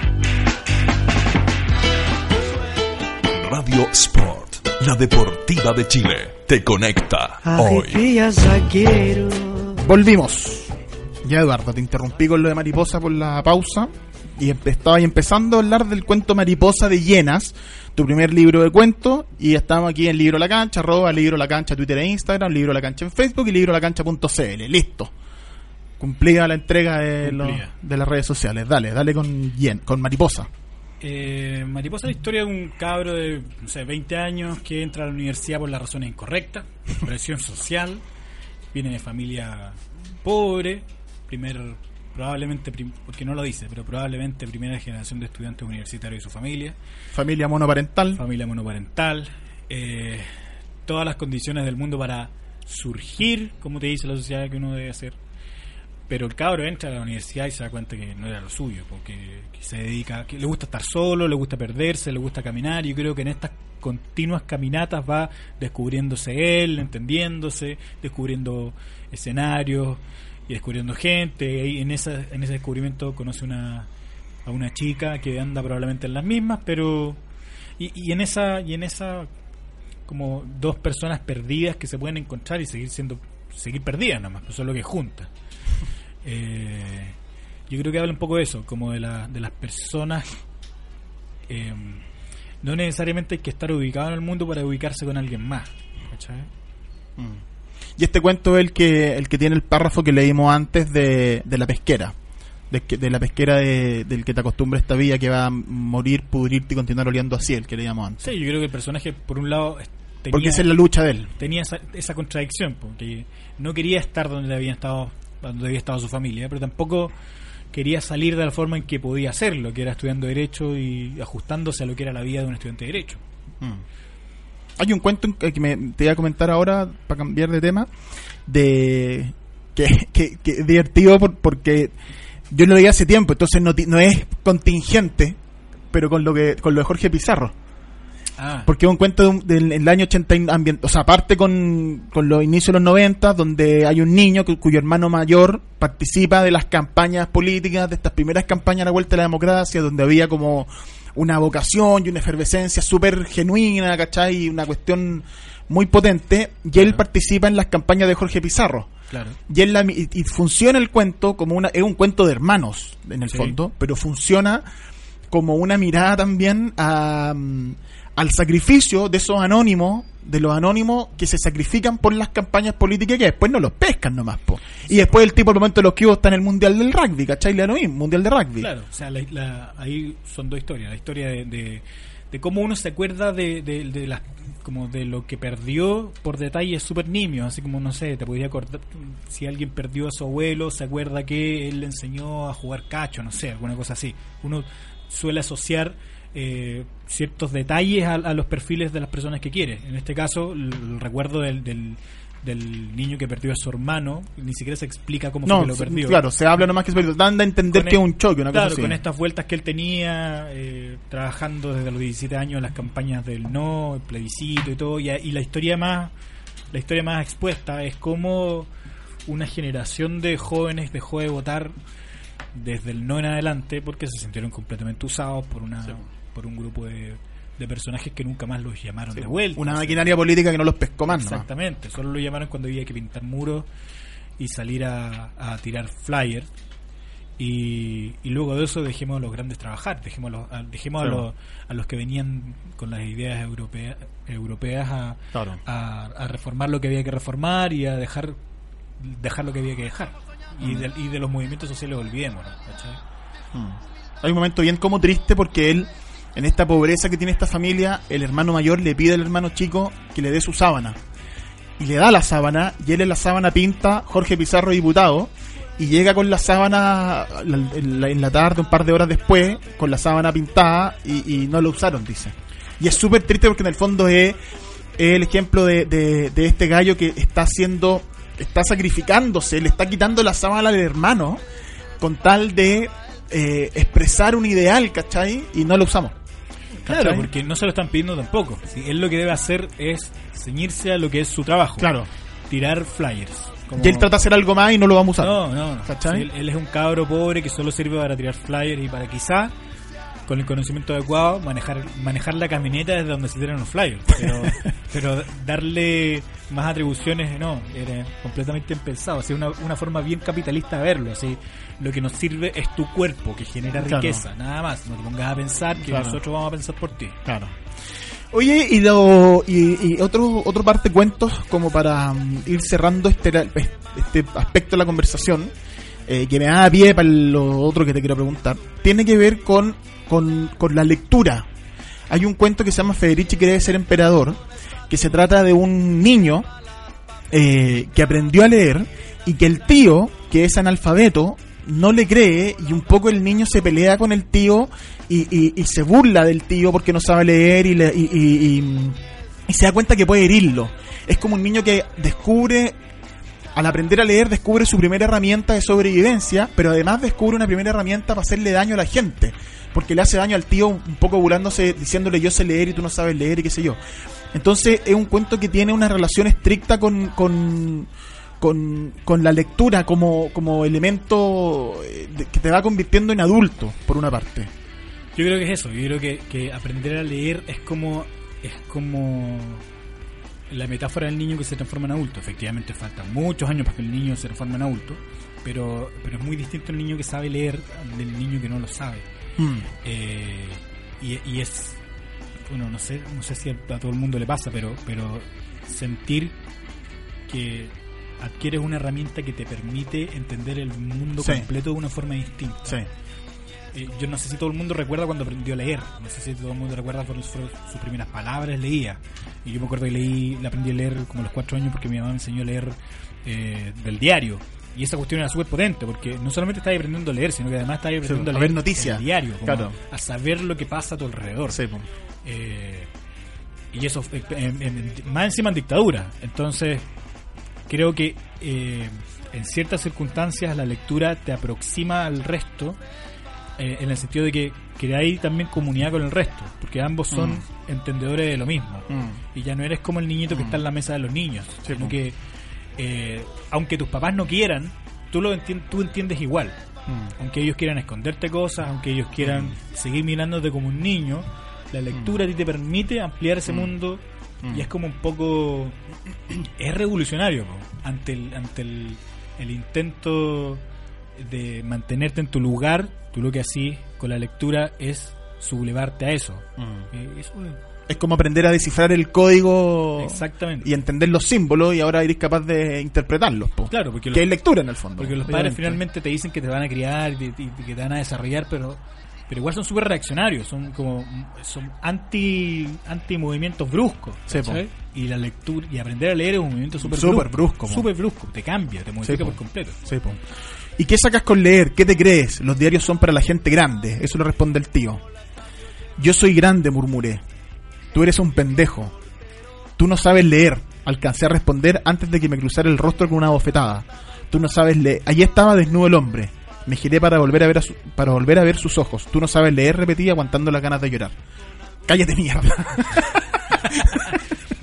Radio Sport, la deportiva de Chile, te conecta hoy. Volvimos. Ya Eduardo, te interrumpí con lo de mariposa por la pausa y estaba empezando a hablar del cuento Mariposa de Llenas, tu primer libro de cuentos, y estamos aquí en Libro La Cancha, arroba Libro La Cancha, Twitter e Instagram, Libro La Cancha en Facebook y Libro La Cancha.cl. Listo. Cumplida la entrega de, lo- de las redes sociales. Dale, dale con, Yen- con Mariposa. Eh, Mariposa es la historia de un cabro de no sé, 20 años que entra a la universidad por las razones incorrectas, presión social, viene de familia pobre, primer, probablemente, prim- porque no lo dice, pero probablemente primera generación de estudiantes universitarios de su familia, Familia monoparental. familia monoparental, eh, todas las condiciones del mundo para surgir, como te dice la sociedad que uno debe hacer. Pero el cabro entra a la universidad y se da cuenta que no era lo suyo, porque que se dedica, que le gusta estar solo, le gusta perderse, le gusta caminar. Y yo creo que en estas continuas caminatas va descubriéndose él, entendiéndose, descubriendo escenarios y descubriendo gente. Y en, esa, en ese descubrimiento conoce una, a una chica que anda probablemente en las mismas, pero y, en esa y en esa como dos personas perdidas que se pueden encontrar y seguir siendo seguir perdidas nada más, pues solo que juntas. Eh, yo creo que habla un poco de eso, como de, la, de las personas. eh, no necesariamente hay que estar ubicado en el mundo para ubicarse con alguien más. ¿cachai? Y este cuento es el que, el que tiene el párrafo que leímos antes de, de la pesquera. De, de la pesquera de- del que te acostumbra esta vida que va a morir, pudrirte y continuar oliendo así, el que leíamos antes. Sí, yo creo que el personaje, por un lado, tenía, Porque esa es la lucha de él. tenía esa, esa contradicción, porque no quería estar donde había estado, donde había estado su familia, pero tampoco quería salir de la forma en que podía hacerlo, que era estudiando Derecho y ajustándose a lo que era la vida de un estudiante de Derecho. Hay un cuento en- que me, te voy a comentar ahora, para cambiar de tema, de que, que, es divertido por- porque yo lo leí hace tiempo, entonces no, no es contingente, pero con lo que con lo de Jorge Pizarro. Ah, Porque es un cuento de un- del, del año 80, y ambien- o sea, aparte con, con los inicios de los 90, donde hay un niño cu- cuyo hermano mayor participa de las campañas políticas, de estas primeras campañas a la vuelta de la democracia, donde había como una vocación y una efervescencia súper genuina, ¿cachai? Y una cuestión muy potente, y él participa en las campañas de Jorge Pizarro. claro. Y, él la y, y funciona el cuento como una es un cuento de hermanos en el Sí. fondo, pero funciona como una mirada también a, mm, al sacrificio de esos anónimos, de los anónimos que se sacrifican por las campañas políticas que después no los pescan nomás, po. Y después el tipo al momento de los que está en el Mundial del Rugby, ¿cachai? Le Mundial de Rugby. Claro, o sea, la- la- ahí son dos historias. La historia de, de, de cómo uno se acuerda de, de, de las como de lo que perdió por detalles súper nimios, así como, no sé, te podría acordar, si alguien perdió a su abuelo, se acuerda que él le enseñó a jugar cacho, no sé, alguna cosa así. Uno suele asociar eh, ciertos detalles a, a los perfiles de las personas que quiere. En este caso, el, el recuerdo del, del, del niño que perdió a su hermano, ni siquiera se explica cómo fue No, que lo perdió. claro, se habla nomás que se dan a entender Con que es el- un choque, una claro, cosa así. con estas vueltas que él tenía, eh, trabajando desde los 17 años en las campañas del no, el plebiscito y todo, y, y la historia más la historia más expuesta es cómo una generación de jóvenes dejó de votar desde el no en adelante porque se sintieron completamente usados por una por un grupo de, de personajes que nunca más los llamaron de vuelta. Una maquinaria política que no los pescó más. nomás. Exactamente, solo lo llamaron cuando había que pintar muros y salir a, a tirar flyers. Y, y luego de eso dejemos a los grandes trabajar, dejemos, a los, a, dejemos a, los, a los que venían con las ideas europeas, europeas a, Claro. a, reformar lo que había que reformar y a dejar dejar lo que había que dejar. Y, de, y de los movimientos sociales olvidemos. ¿cachai? Mm. Hay un momento bien como triste porque él, en esta pobreza que tiene esta familia, el hermano mayor le pide al hermano chico que le dé su sábana. Y le da la sábana, y él en la sábana pinta Jorge Pizarro diputado, y llega con la sábana la- en la, la tarde, un par de horas después, con la sábana pintada, y, no lo usaron, dice. Y es súper triste porque en el fondo es, el ejemplo de, de- de este gallo que está haciendo, está sacrificándose, le está quitando la sábana al hermano, con tal de eh, expresar un ideal, ¿cachai? Y no lo usamos. Claro, ¿Cachai? porque no se lo están pidiendo tampoco. Sí, él lo que debe hacer es ceñirse a lo que es su trabajo. Claro. Tirar flyers. Como- Y él trata de hacer algo más y no lo vamos a usar. No, no, no. Él, él es un cabro pobre que solo sirve para tirar flyers y para quizá, con el conocimiento adecuado, manejar manejar la camioneta desde donde se tiran los flyers. Pero, pero darle más atribuciones, no, era completamente impensado. Así, una, una forma bien capitalista de verlo. Así, lo que nos sirve es tu cuerpo, que genera Claro. riqueza, nada más. No te pongas a pensar que Claro. nosotros vamos a pensar por ti. Claro. Oye, y, lo, y, y otro, otro parte de cuentos, como para mm, ir cerrando este, este aspecto de la conversación, eh, que me da pie para lo otro que te quiero preguntar, tiene que ver con, con, con la lectura. Hay un cuento que se llama Federici quiere ser emperador, que se trata de un niño eh, que aprendió a leer y que el tío, que es analfabeto, no le cree y un poco el niño se pelea con el tío y, y- se burla del tío porque no sabe leer y, le- y- y- y- y se da cuenta que puede herirlo. Es como un niño que descubre, al aprender a leer, descubre su primera herramienta de sobrevivencia, pero además descubre una primera herramienta para hacerle daño a la gente. Porque le hace daño al tío un poco burlándose, diciéndole yo sé leer y tú no sabes leer y qué sé yo. Entonces es un cuento que tiene una relación estricta con, con, con, con la lectura como, como elemento eh, que te va convirtiendo en adulto, por una parte. Yo creo que es eso, yo creo que, que aprender a leer es como es como la metáfora del niño que se transforma en adulto. Efectivamente faltan muchos años para que el niño se transforme en adulto, pero, pero es muy distinto el niño que sabe leer del niño que no lo sabe. Eh, y, y es, bueno, no sé, no sé si a, a todo el mundo le pasa, pero, pero sentir que adquieres una herramienta que te permite entender el mundo Sí. completo de una forma distinta. Sí. Eh, yo no sé si todo el mundo recuerda cuando aprendió a leer. No sé si todo el mundo recuerda sus primeras palabras, leía. Y yo me acuerdo que leí, le aprendí a leer como a los cuatro años porque mi mamá me enseñó a leer eh, del diario. Y esa cuestión era súper potente porque no solamente estás aprendiendo a leer, sino que además estás aprendiendo a a ver leer noticias. el diario. como Claro. A saber lo que pasa a tu alrededor. Sí, po. Eh, y eso, eh, en- en- más encima en dictadura. Entonces, creo que eh, en ciertas circunstancias la lectura te aproxima al resto, eh, en el sentido de que creáis también comunidad con el resto, porque ambos son entendedores de lo mismo. Mm. Y ya no eres como el niñito que está en la mesa de los niños, Sí, sino que eh, aunque tus papás no quieran, tú lo entien- tú entiendes igual. Mm. Aunque ellos quieran esconderte cosas, aunque ellos quieran seguir mirándote como un niño, la lectura a ti te permite ampliar ese mundo y es como un poco es revolucionario po, ante el ante el, el intento de mantenerte en tu lugar, tú lo que así con la lectura es sublevarte a eso. Eh, eso es- Es como aprender a descifrar el código exactamente. y entender los símbolos y ahora eres capaz de interpretarlos. po. Claro, porque que es lectura en el fondo. Porque los padres obviamente. finalmente te dicen que te van a criar y, y- y que te van a desarrollar, pero pero igual son súper reaccionarios, son como son anti anti movimientos bruscos. Y la lectura y aprender a leer es un movimiento súper brusco, súper brusco, te cambia, te modifica Sí, por completo. Sí, po. ¿Y qué sacas con leer? ¿Qué te crees? Los diarios son para la gente grande. Eso le responde el tío. Yo soy grande, murmuré. Tú eres un pendejo. Tú no sabes leer. Alcancé a responder antes de que me cruzara el rostro con una bofetada. Tú no sabes leer. Allí estaba desnudo el hombre. Me giré para volver a ver a su- para volver a ver sus ojos. Tú no sabes leer, repetí aguantando las ganas de llorar. Cállate mierda.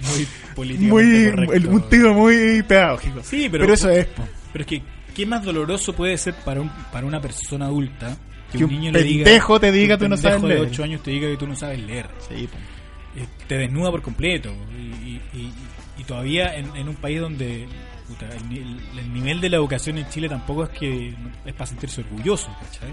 Muy políticamente muy correcto. el- un tío muy pedagógico. Sí, pero, Pero eso es, po. pero es que ¿Qué más doloroso puede ser para, un, para una persona adulta Que un pendejo te diga que tú un no sabes leer? de 8 años te diga que tú no sabes leer? Sí. Eh, te desnuda por completo. Y, y- y- y todavía en, en un país donde puta, el, ni- el nivel de la educación en Chile tampoco es que es para sentirse orgulloso. ¿cachai?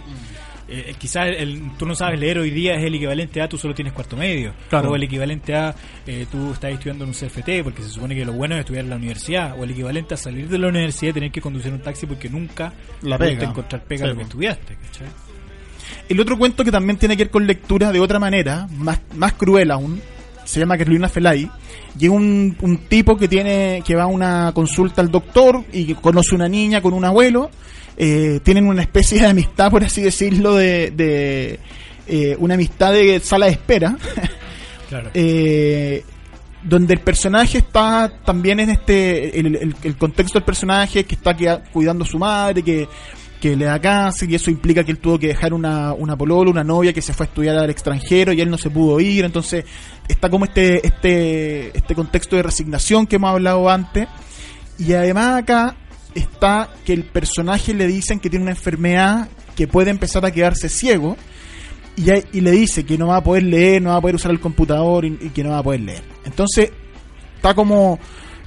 Eh, quizás el, tú no sabes leer hoy día es el equivalente a tú solo tienes cuarto medio. Claro. O el equivalente a eh, tú estás estudiando en un CFT porque se supone que lo bueno es estudiar en la universidad. O el equivalente a salir de la universidad y tener que conducir un taxi porque nunca La pega. encontrar pega Sí, lo que estudiaste. ¿cachai? El otro cuento que también tiene que ver con lectura de otra manera, más, más cruel aún, se llama Carolina Felay. Llega un, un tipo que tiene que va a una consulta al doctor y que conoce una niña con un abuelo. eh, tienen una especie de amistad, por así decirlo, de, de eh, una amistad de sala de espera. Claro. eh, donde el personaje está también en este el, el- el contexto del personaje que está cuidando a su madre que, que le da cáncer y eso implica que él tuvo que dejar una, una polola, una novia que se fue a estudiar al extranjero y él no se pudo ir entonces está como este este este contexto de resignación que hemos hablado antes y además acá está que el personaje le dicen que tiene una enfermedad que puede empezar a quedarse ciego y, hay- y le dice que no va a poder leer, no va a poder usar el computador y, y que no va a poder leer. Entonces está como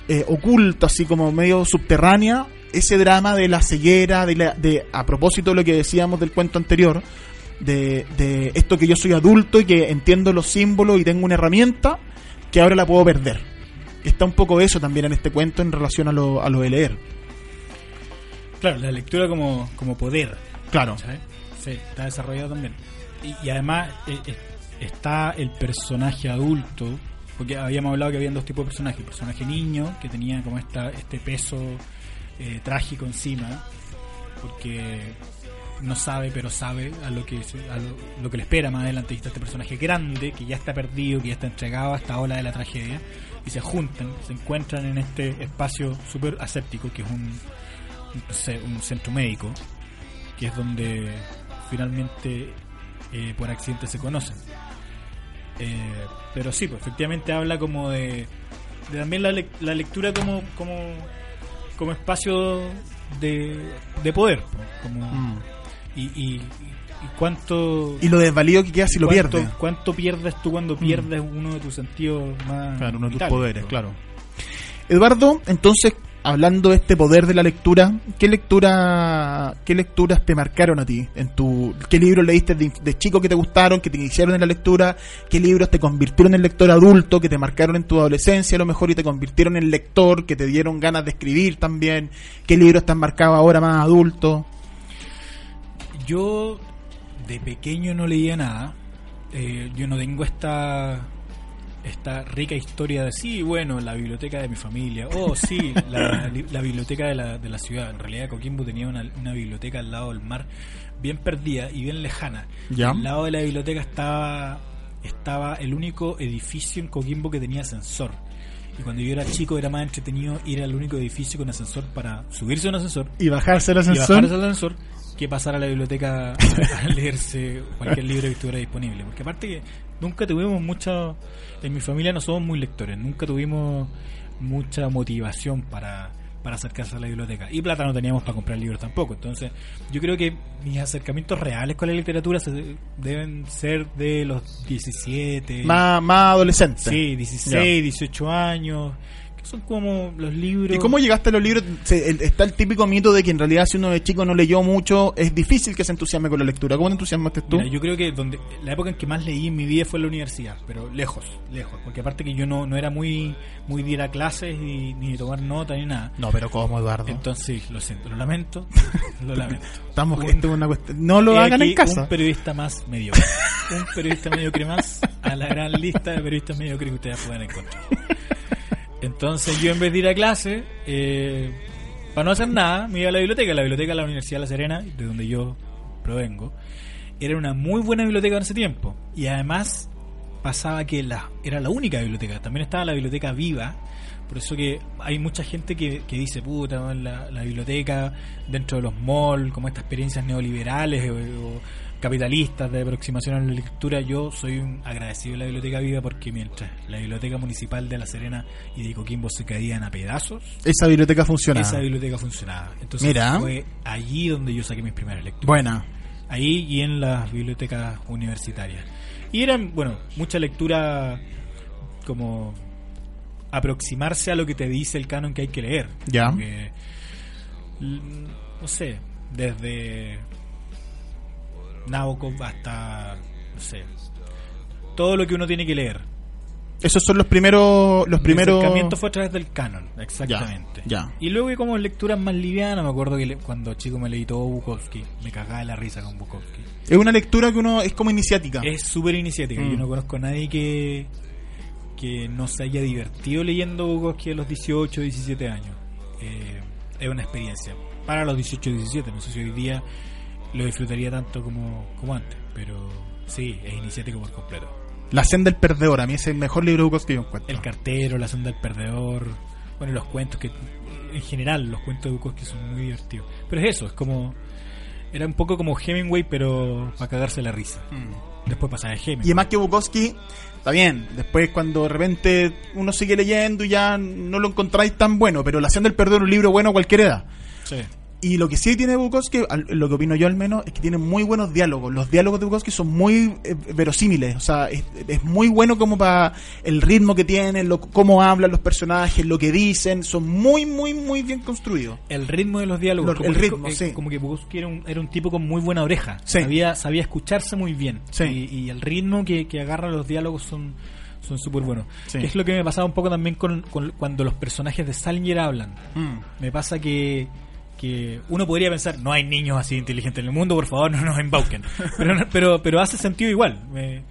eh, oculto, así como medio subterránea, ese drama de la ceguera, de, la- de a propósito de lo que decíamos del cuento anterior, de, de esto que yo soy adulto y que entiendo los símbolos y tengo una herramienta que ahora la puedo perder. Está un poco eso también en este cuento en relación a lo, a lo de leer. Claro, la lectura como, como poder. Claro. ¿cachai? Sí, está desarrollado también. Y, y además eh, eh, está el personaje adulto, porque habíamos hablado que habían dos tipos de personajes. El personaje niño, que tenía como esta, este peso eh, trágico encima, porque no sabe, pero sabe a lo que a lo, que le espera más adelante. Y este personaje grande, que ya está perdido, que ya está entregado a esta ola de la tragedia, y se juntan, se encuentran en este espacio súper aséptico, que es un, un ce- un centro médico, que es donde finalmente eh, por accidente se conocen. Eh, pero sí, pues efectivamente habla como de, también la, lec- la lectura como, como, como espacio de, de poder, como, Mm. y, y, y cuánto... Y lo desvalido que queda si lo cuánto- pierde. ¿Cuánto pierdes tú cuando pierdes uno de tus sentidos más Claro, uno de tus vitales, poderes, claro. Eduardo, entonces, hablando de este poder de la lectura, ¿qué lectura, qué lecturas te marcaron a ti? En tu, ¿Qué libros leíste de, chico que te gustaron, que te iniciaron en la lectura? ¿Qué libros te convirtieron en lector adulto, que te marcaron en tu adolescencia a lo mejor y te convirtieron en lector, que te dieron ganas de escribir también? ¿Qué libros te han marcado ahora más adulto? Yo de pequeño no leía nada. Eh, yo no tengo esta esta rica historia de sí, bueno, la biblioteca de mi familia. Oh, sí, la, la biblioteca de la, de la ciudad. En realidad Coquimbo tenía una, una biblioteca al lado del mar, bien perdida y bien lejana. Ya. Al lado de la biblioteca estaba estaba el único edificio en Coquimbo que tenía ascensor. Y cuando yo era chico era más entretenido ir al único edificio con ascensor para subirse a un ascensor ¿Y bajarse y ascensor? bajarse al ascensor que pasar a la biblioteca a, a leerse cualquier libro que estuviera disponible. Porque aparte que nunca tuvimos mucha... En mi familia no somos muy lectores, nunca tuvimos mucha motivación para, para acercarse a la biblioteca. Y plata no teníamos para comprar libros tampoco. Entonces yo creo que mis acercamientos reales con la literatura se- deben ser de los 17... Más, más adolescente. Sí, 16, Ya. 18 años, que son como los libros... ¿Y cómo llegaste a los libros? Se- el- está el típico mito de que en realidad si uno de chico no leyó mucho, es difícil que se entusiasme con la lectura. ¿Cómo te entusiasmaste tú? Mira, yo creo que donde la época en que más leí en mi vida fue en la universidad, pero lejos, lejos, porque aparte que yo no, no era muy muy de ir a clases y, ni de tomar nota ni nada. No, pero ¿cómo, Eduardo? Entonces, lo siento, lo lamento, lo lamento. Estamos, Un- esto es una cuestión. No lo hagan aquí en casa. Un periodista más mediocre. un periodista mediocre más a la gran lista de periodistas mediocres que ustedes pueden encontrar. Entonces yo en vez de ir a clase, eh, para no hacer nada, me iba a la biblioteca. La biblioteca de la Universidad de La Serena, de donde yo provengo, era una muy buena biblioteca en ese tiempo. Y además pasaba que la, era la única biblioteca. También estaba la biblioteca viva. Por eso que hay mucha gente que, que dice, puta, la, biblioteca dentro de los malls, como estas experiencias neoliberales o- capitalistas de aproximación a la lectura, yo soy un agradecido de la Biblioteca Viva porque mientras la Biblioteca Municipal de La Serena y de Coquimbo se caían a pedazos, Esa biblioteca funciona. esa biblioteca funcionaba. Entonces Mira. fue allí donde yo saqué mis primeras lecturas. Buena. Ahí y en las bibliotecas universitarias. Y eran, bueno, mucha lectura como aproximarse a lo que te dice el canon que hay que leer. Ya. Porque, no sé, desde Nabokov hasta, no sé, todo lo que uno tiene que leer. Esos son los primeros. Los primeros. acercamiento fue a través del canon, exactamente. Ya, ya. Y luego como lecturas más livianas, me acuerdo que le- cuando chico me leí todo Bukowski, me cagaba de la risa con Bukowski. Es una lectura que uno. Es como iniciática. Es súper iniciática. Mm. Yo no conozco a nadie que, que no se haya divertido leyendo Bukowski a los 18, 17 años. Eh, es una experiencia. Para los 18, 17. No sé si hoy día lo disfrutaría tanto como, como antes. Pero sí, es iniciático por completo. La senda del perdedor. A mí es el mejor libro de Bukowski que yo encuentro. El cartero, la senda del perdedor. Bueno, los cuentos que. En general, los cuentos de Bukowski son muy divertidos. Pero es eso, es como. Era un poco como Hemingway, pero para cagarse la risa. Después pasaba a Hemingway. Mm. Y además que Bukowski, está bien, después cuando de repente uno sigue leyendo y ya no lo encontráis tan bueno, pero La senda del perdedor es un libro bueno a cualquier edad. Sí. Y lo que sí tiene Bukowski, lo que opino yo al menos, es que tiene muy buenos diálogos. Los diálogos de Bukowski son muy eh, verosímiles. O sea, es, es muy bueno como para el ritmo que tienen, lo, cómo hablan los personajes, lo que dicen. Son muy, muy, muy bien construidos. El ritmo de los diálogos. Lo- el que- ritmo, sí. Como que Bukowski era un, era un tipo con muy buena oreja. Sí. Sabía, sabía escucharse muy bien. Sí. Y, y el ritmo que, que agarra los diálogos son son súper buenos. Sí. Es lo que me pasaba un poco también con, con cuando los personajes de Salinger hablan. Me pasa que, que uno podría pensar, no hay niños así inteligentes en el mundo, por favor, no nos embauquen. Pero, no- pero, pero hace sentido igual.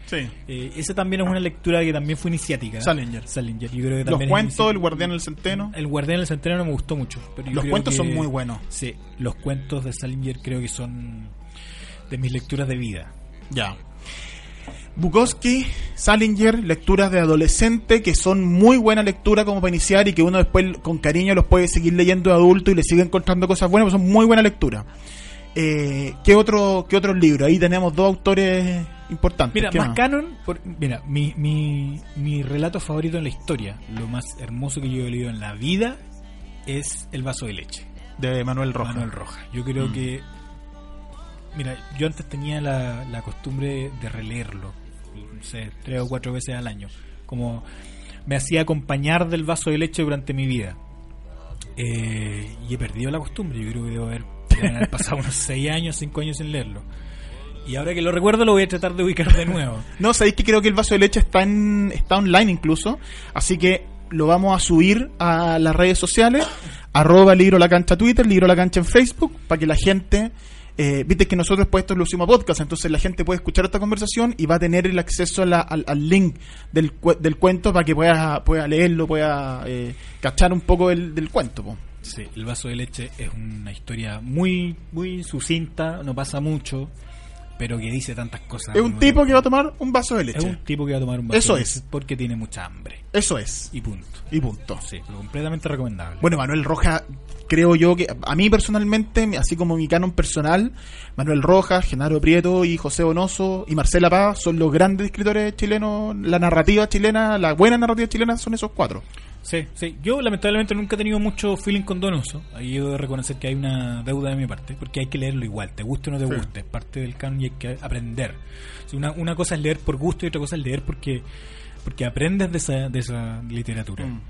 Sí. eh, esa también es una lectura que también fue iniciática. Salinger. Salinger. Yo creo que Los también cuentos, El. Guardián del Centeno. El Guardián del Centenario me gustó mucho. Pero yo Los creo cuentos que- son muy buenos. Sí, los cuentos de Salinger creo que son de mis lecturas de vida. Ya. Bukowski, Salinger, lecturas de adolescente que son muy buena lectura como para iniciar y que uno después con cariño los puede seguir leyendo de adulto y le sigue encontrando cosas buenas, pues son muy buena lectura. Eh, ¿qué, otro, ¿Qué otros libros? Ahí tenemos dos autores importantes. Mira, ¿Qué más canon, por- mira, mi, mi, mi relato favorito en la historia, lo más hermoso que yo he leído en la vida, es El vaso de leche. De Manuel Roja. Manuel Roja. Yo creo Mm. que. Mira, yo antes tenía la, la costumbre de releerlo, no sé, tres o cuatro veces al año. Como me hacía acompañar del vaso de leche durante mi vida. Eh, y he perdido la costumbre. Yo creo que debo haber, deben haber pasado unos seis años, cinco años sin leerlo. Y ahora que lo recuerdo, lo voy a tratar de ubicar de nuevo. No, sabéis que creo que el vaso de leche está en está online incluso, así que lo vamos a subir a las redes sociales, arroba libro la cancha Twitter, libro la cancha en Facebook, para que la gente, eh, viste que nosotros pues esto lo hicimos podcast, entonces la gente puede escuchar esta conversación y va a tener el acceso a la- al, al link del, del cuento para que pueda, pueda leerlo, pueda eh, cachar un poco del, del cuento. po. Sí, el vaso de leche es una historia muy, muy sucinta, no pasa mucho, pero que dice tantas cosas. Es un tipo que va a tomar un vaso de Es leche. un tipo que va a tomar un vaso Eso de es. leche porque tiene mucha hambre. Eso es. Y punto. Y punto. Sí, pero completamente recomendable. Bueno, Manuel Rojas, creo yo que a mí personalmente, así como mi canon personal, Manuel Rojas, Genaro Prieto y José Bonoso y Marcela Paz son los grandes escritores chilenos. La narrativa chilena, la buena narrativa chilena son esos cuatro. Sí, sí. Yo lamentablemente nunca he tenido mucho feeling con Donoso. Ahí debo de reconocer que hay una deuda de mi parte, porque hay que leerlo igual, te guste o no te Sí. guste. Es parte del canon y hay que aprender. O sea, una, una cosa es leer por gusto y otra cosa es leer porque porque aprendes de esa, de esa literatura. Mm.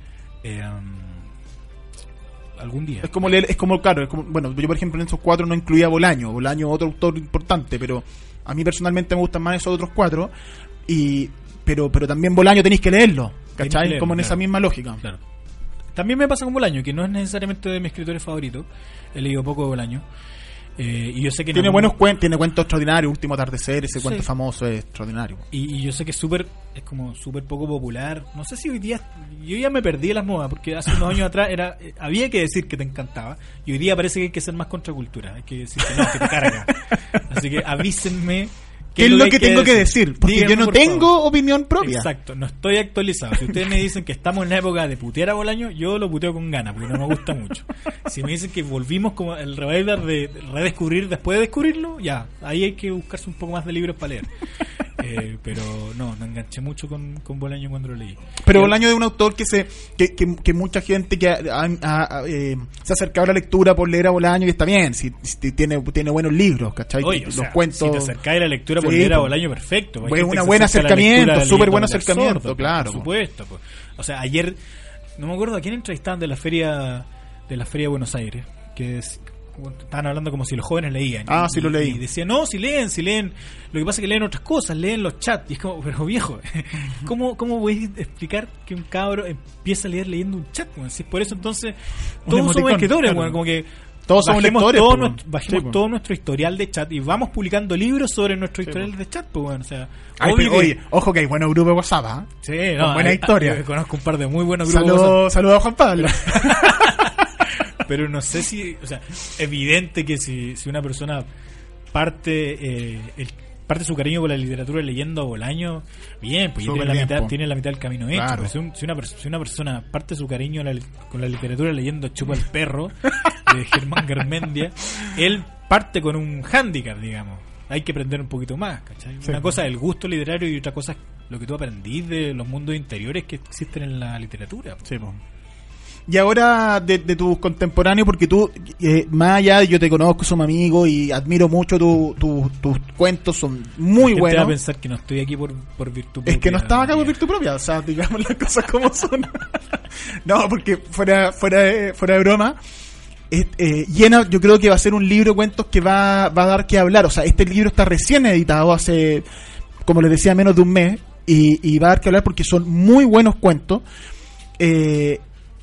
Eh, um, algún día. Es como leer, es como, claro, es como, bueno, yo por ejemplo en esos cuatro no incluía Bolaño, Bolaño otro autor importante, pero a mí personalmente me gustan más esos otros cuatro, y pero pero también Bolaño tenéis que leerlo, ¿cachai? como en esa misma lógica. Claro. También me pasa con Bolaño, que no es necesariamente de mis escritores favoritos. He leído poco de Bolaño. Eh, y yo sé que en Tiene buenos cuentos, tiene cuentos extraordinarios, Último Atardecer, ese Sí. cuento famoso es extraordinario. Y, y yo sé que es súper, es como súper poco popular. No sé si hoy día, yo ya me perdí de las modas, porque hace unos años atrás era eh, había que decir que te encantaba. Y hoy día parece que hay que ser más contracultura. Hay que decir que no, que te carga. Así que avísenme ¿Qué es lo que, tengo que decir? Porque Díganme, yo no por tengo favor. opinión propia. Exacto, no estoy actualizado. Si ustedes me dicen que estamos en la época de putear a Bolaño, yo lo puteo con ganas, porque no me gusta mucho. Si me dicen que volvimos como el revival de redescubrir después de descubrirlo, ya, ahí hay que buscarse un poco más de libros para leer. Eh, pero no, no enganché mucho con, con Bolaño cuando lo leí. Pero Y- Bolaño es un autor que se que, que, que mucha gente que ha- ha- ha- eh, se ha acercado a la lectura por leer a Bolaño y está bien, si, si tiene tiene buenos libros, ¿cachai? Oye, o Los sea, cuentos... si te acercáis a la lectura por Sí, leer a. Bolaño, perfecto. Que se buen acercamiento, súper buen acercamiento, Sordo, claro, Por po. supuesto. po. O sea, ayer, no me acuerdo a quién entrevistaban de la feria de la feria de Buenos Aires, que es- estaban hablando como si los jóvenes leían. Ah, Y- sí lo leí. Y decían, no, si leen, si leen. Lo que pasa es que leen otras cosas, leen los chats. Y es como, pero viejo, ¿cómo, cómo voy a explicar que un cabro empieza a leer leyendo un chat? Si es por eso entonces todos somos escritores, claro. como que Todos somos bajemos lectores, todo nuestro- bajemos Sí, todo nuestro historial de chat y vamos publicando libros sobre nuestro historial de chat, pues bueno, o sea, Ay, obvio pero, que- oye, ojo que hay buenos grupos de WhatsApp, ¿ah? sí, con buena hay- historia. yo conozco un par de muy buenos grupos, Saludos saludo a Juan Pablo. pero no sé si, o sea, evidente que si, si una persona parte eh, el, parte su cariño por la literatura leyendo a Bolaño, bien, pues ya tiene la bien, mitad, po. tiene la mitad del camino hecho. Claro. Pero si, un- si una, si una persona parte su cariño la con la literatura leyendo Chupa el perro de Germán Garmendia, él parte con un hándicap, digamos. Hay que aprender un poquito más, ¿cachai? Sí, Una po. cosa es el gusto literario y otra cosa es lo que tú aprendís de los mundos interiores que existen en la literatura. Sí, po. Y ahora de, de tus contemporáneos, porque tú, eh, más allá yo te conozco, somos amigos y admiro mucho tu- tu- tus cuentos, son muy La gente va buenos. a pensar que no estoy aquí por, por virtud Es que no propia, estaba acá por virtud propia, o sea, digamos las cosas como son. no, porque fuera, fuera, de, fuera de broma, eh, llena, yo creo que va a ser un libro de cuentos que va, va a dar que hablar. O sea, este libro está recién editado hace, como les decía, menos de un mes, y, y va a dar que hablar porque son muy buenos cuentos. Eh,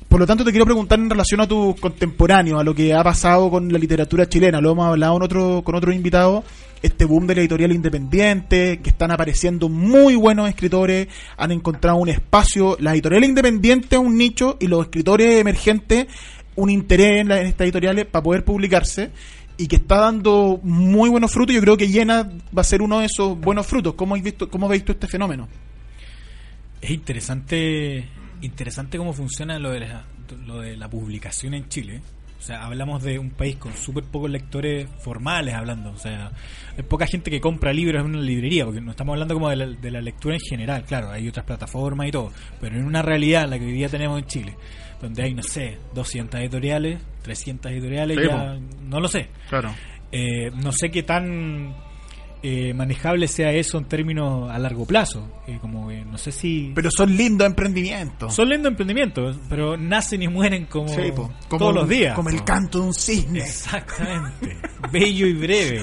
por lo tanto, te quiero preguntar en relación a tus contemporáneos, a lo que ha pasado con la literatura chilena. Lo hemos hablado en otro, con otros invitados. Este boom de la editorial independiente, que están apareciendo muy buenos escritores, han encontrado un espacio. La editorial independiente es un nicho y los escritores emergentes un interés en, la- en estas editoriales para poder publicarse y que está dando muy buenos frutos. Yo creo que Llena va a ser uno de esos buenos frutos. ¿Cómo, habéis visto, cómo veis tú este fenómeno? Es interesante interesante cómo funciona lo de, la, lo de la publicación en Chile. O sea, hablamos de un país con súper pocos lectores formales hablando. O sea, hay poca gente que compra libros en una librería, porque no estamos hablando como de la, de la lectura en general. Claro, hay otras plataformas y todo. Pero en una realidad, la que hoy día tenemos en Chile, donde hay, no sé, 200 editoriales, 300 editoriales, Sí, ya no lo sé. Claro. Eh, no sé qué tan eh, manejable sea eso en términos a largo plazo. Eh, como eh, no sé si Pero son lindos emprendimientos. son lentos emprendimientos, pero nacen y mueren como, Sí, po. Como todos los días. Como el canto de un cisne. Exactamente. Bello y breve.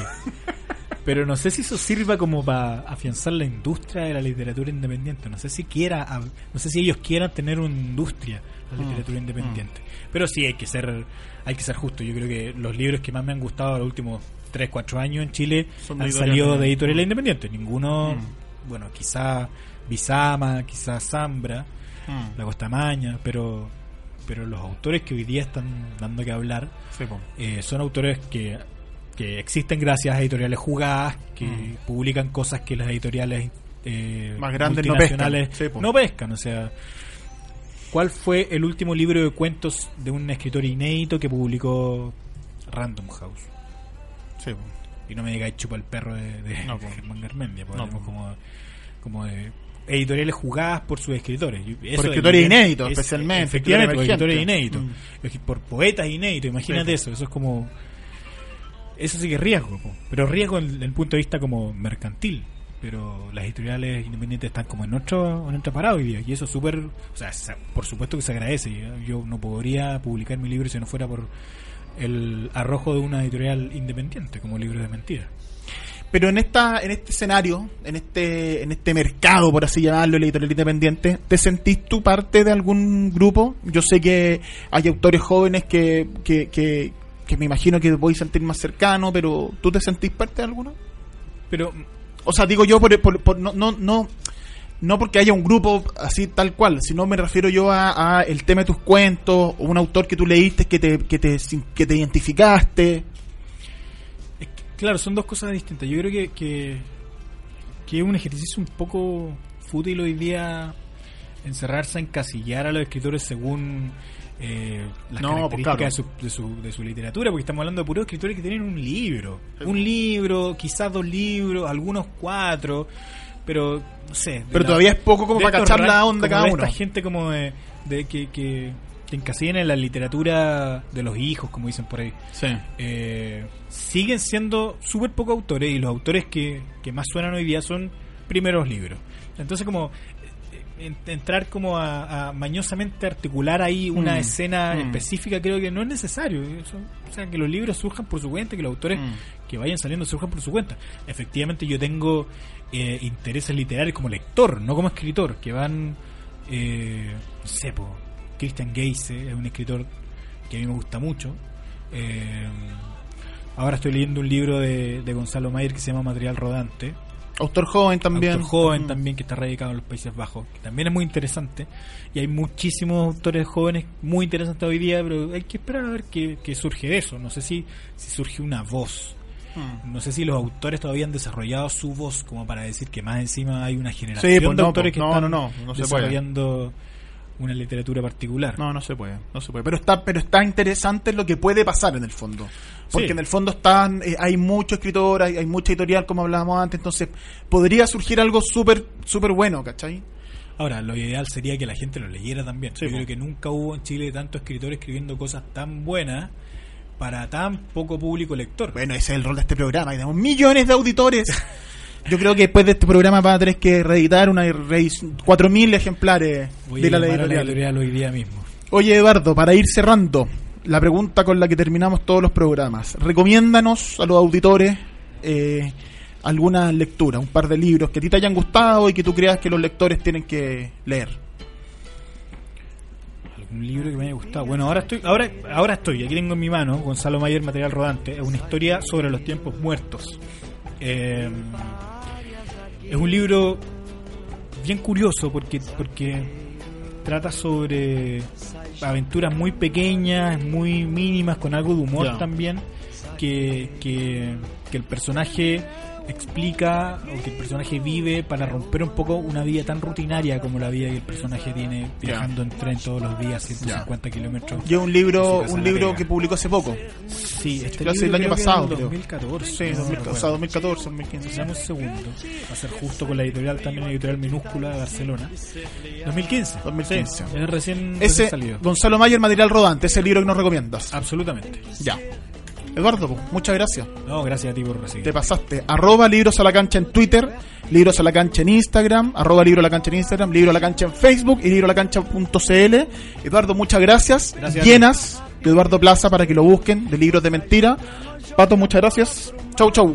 Pero no sé si eso sirva como para afianzar la industria de la literatura independiente. No sé si quiera, no sé si ellos quieran tener una industria de la Mm, literatura independiente. Pero sí hay que ser, hay que ser justo. Yo creo que los libros que más me han gustado los últimos 3, 4 años en Chile Son han salido de editoriales independientes. Ninguno, Mm. bueno, quizá Bizama, quizá Zambra, Mm. La Costa Maña, pero pero los autores que hoy día están dando que hablar Sí, eh, son autores que, que existen gracias a editoriales jugadas, que Mm. publican cosas que las editoriales eh, Más grandes no pescan. Sí, no pescan. O sea, ¿cuál fue el último libro de cuentos de un escritor inédito que publicó Random House? Sí. Y no me digáis chupa el perro de, de No. Germán Garmendia, No, como, como de editoriales jugadas por sus escritores. Eso Por es escritores inéditos, es- especialmente, Efectivamente, por escritores emergentes. inéditos. Por poetas inéditos, imagínate eso. Eso es como. Eso sí que es riesgo, po. pero riesgo en en el punto de vista como mercantil. Pero las editoriales independientes están como en otro, en otra parada hoy día. Y eso es súper. O sea, se- por supuesto que se agradece. Yo- no podría publicar mi libro si no fuera por el arrojo de una editorial independiente, como libros de mentiras. Pero en esta, en este escenario, en este, en este mercado, por así llamarlo, la editorial independiente, ¿te sentís tú parte de algún grupo? Yo sé que hay autores jóvenes que, que, que, que me imagino que voy a sentir más cercano, pero ¿tú te sentís parte de alguno? Pero O sea, digo yo, por, no, no, no, no porque haya un grupo así tal cual, sino me refiero yo a, el tema de tus cuentos, o un autor que tú leíste que te, que te, que te identificaste. Claro, son dos cosas distintas. Yo creo que, que que es un ejercicio un poco fútil hoy día encerrarse a encasillar a los escritores según eh, las No, pues, características claro. de, su, de, su, de su literatura, porque estamos hablando de puros escritores que tienen un libro. Un libro, quizás dos libros, algunos cuatro, pero no sé. Pero la- todavía es poco como para cachar la onda cada uno. Esta gente como de, de que, que, que encasillan en la literatura de los hijos, como dicen por ahí. Sí. Eh, siguen siendo súper pocos autores y los autores que, que más suenan hoy día son primeros libros. Entonces como entrar como a, a mañosamente articular ahí una Mm, escena mm. específica creo que no es necesario. Eso- o sea, que los libros surjan por su cuenta, que los autores Mm. que vayan saliendo surjan por su cuenta. Efectivamente yo tengo eh, intereses literarios como lector, no como escritor, que van, eh, no sé, po, Christian Geise es un escritor que a mí me gusta mucho. Eh, ahora estoy leyendo un libro de, de Gonzalo Mayer que se llama Material Rodante. Autor joven también. Autor joven Mm. también que está radicado en los Países Bajos, que también es muy interesante. Y hay muchísimos autores jóvenes muy interesantes hoy día, pero hay que esperar a ver qué, qué surge de eso. No sé si, si surge una voz. Mm. No sé si los autores todavía han desarrollado su voz como para decir que más encima hay una generación Sí, pues de no, autores pues, que no, están no, desarrollando una literatura particular. No, no se puede, no se puede. Pero está, pero está interesante lo que puede pasar en el fondo. Porque Sí. en el fondo están, eh, hay mucho escritor, hay, hay mucha editorial, como hablábamos antes, entonces podría surgir algo súper, súper bueno, ¿cachai? Ahora, lo ideal sería que la gente lo leyera también. Sí, Yo creo que nunca hubo en Chile tanto escritor escribiendo cosas tan buenas para tan poco público lector. Bueno, ese es el rol de este programa, que tenemos millones de auditores. Yo creo que después de este programa van a tener que reeditar una reis- 4.000 ejemplares Voy de la a la editorial. editorial hoy día mismo. Oye, Eduardo, para ir cerrando, la pregunta con la que terminamos todos los programas. Recomiéndanos a los auditores eh, alguna lectura, un par de libros que a ti te hayan gustado y que tú creas que los lectores tienen que leer. algún libro que me haya gustado. Bueno, ahora estoy, ahora, ahora estoy, aquí tengo en mi mano Gonzalo Mayer, Material Rodante, es una historia sobre los tiempos muertos. Eh, es un libro bien curioso porque, porque trata sobre aventuras muy pequeñas, muy mínimas, con algo de humor también, que, que, que el personaje explica o que el personaje vive para romper un poco una vida tan rutinaria como la vida que el personaje tiene viajando en tren todos los días 150 kilómetros Yo un libro, un la libro pega. que publicó hace poco. sí este el libro año creo que pasado, era del creo. 2014 Sí, no 2000, o sea, 2014, 2015. Dame un segundo. Va a ser justo con la editorial, también editorial minúscula de Barcelona. 2015. 2015. Sí, es recién, Ese, recién salido. Gonzalo Mayer, Material Rodante, ese libro que nos recomiendas. Absolutamente. Ya. Eduardo, pues, muchas gracias. No, gracias a ti por recibir. Te pasaste. Arroba Libros a la Cancha en Twitter, Libros a la Cancha en Instagram, arroba Libro a la Cancha en Instagram, Libro a la Cancha en Facebook y Libro a la Cancha.cl. Eduardo, muchas gracias. Gracias. Llenas de Eduardo Plaza para que lo busquen, de Libros de Mentira. Pato, muchas gracias. Chau, chau.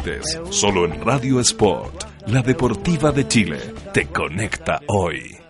solo en Radio Sport, la deportiva de Chile, te conecta hoy.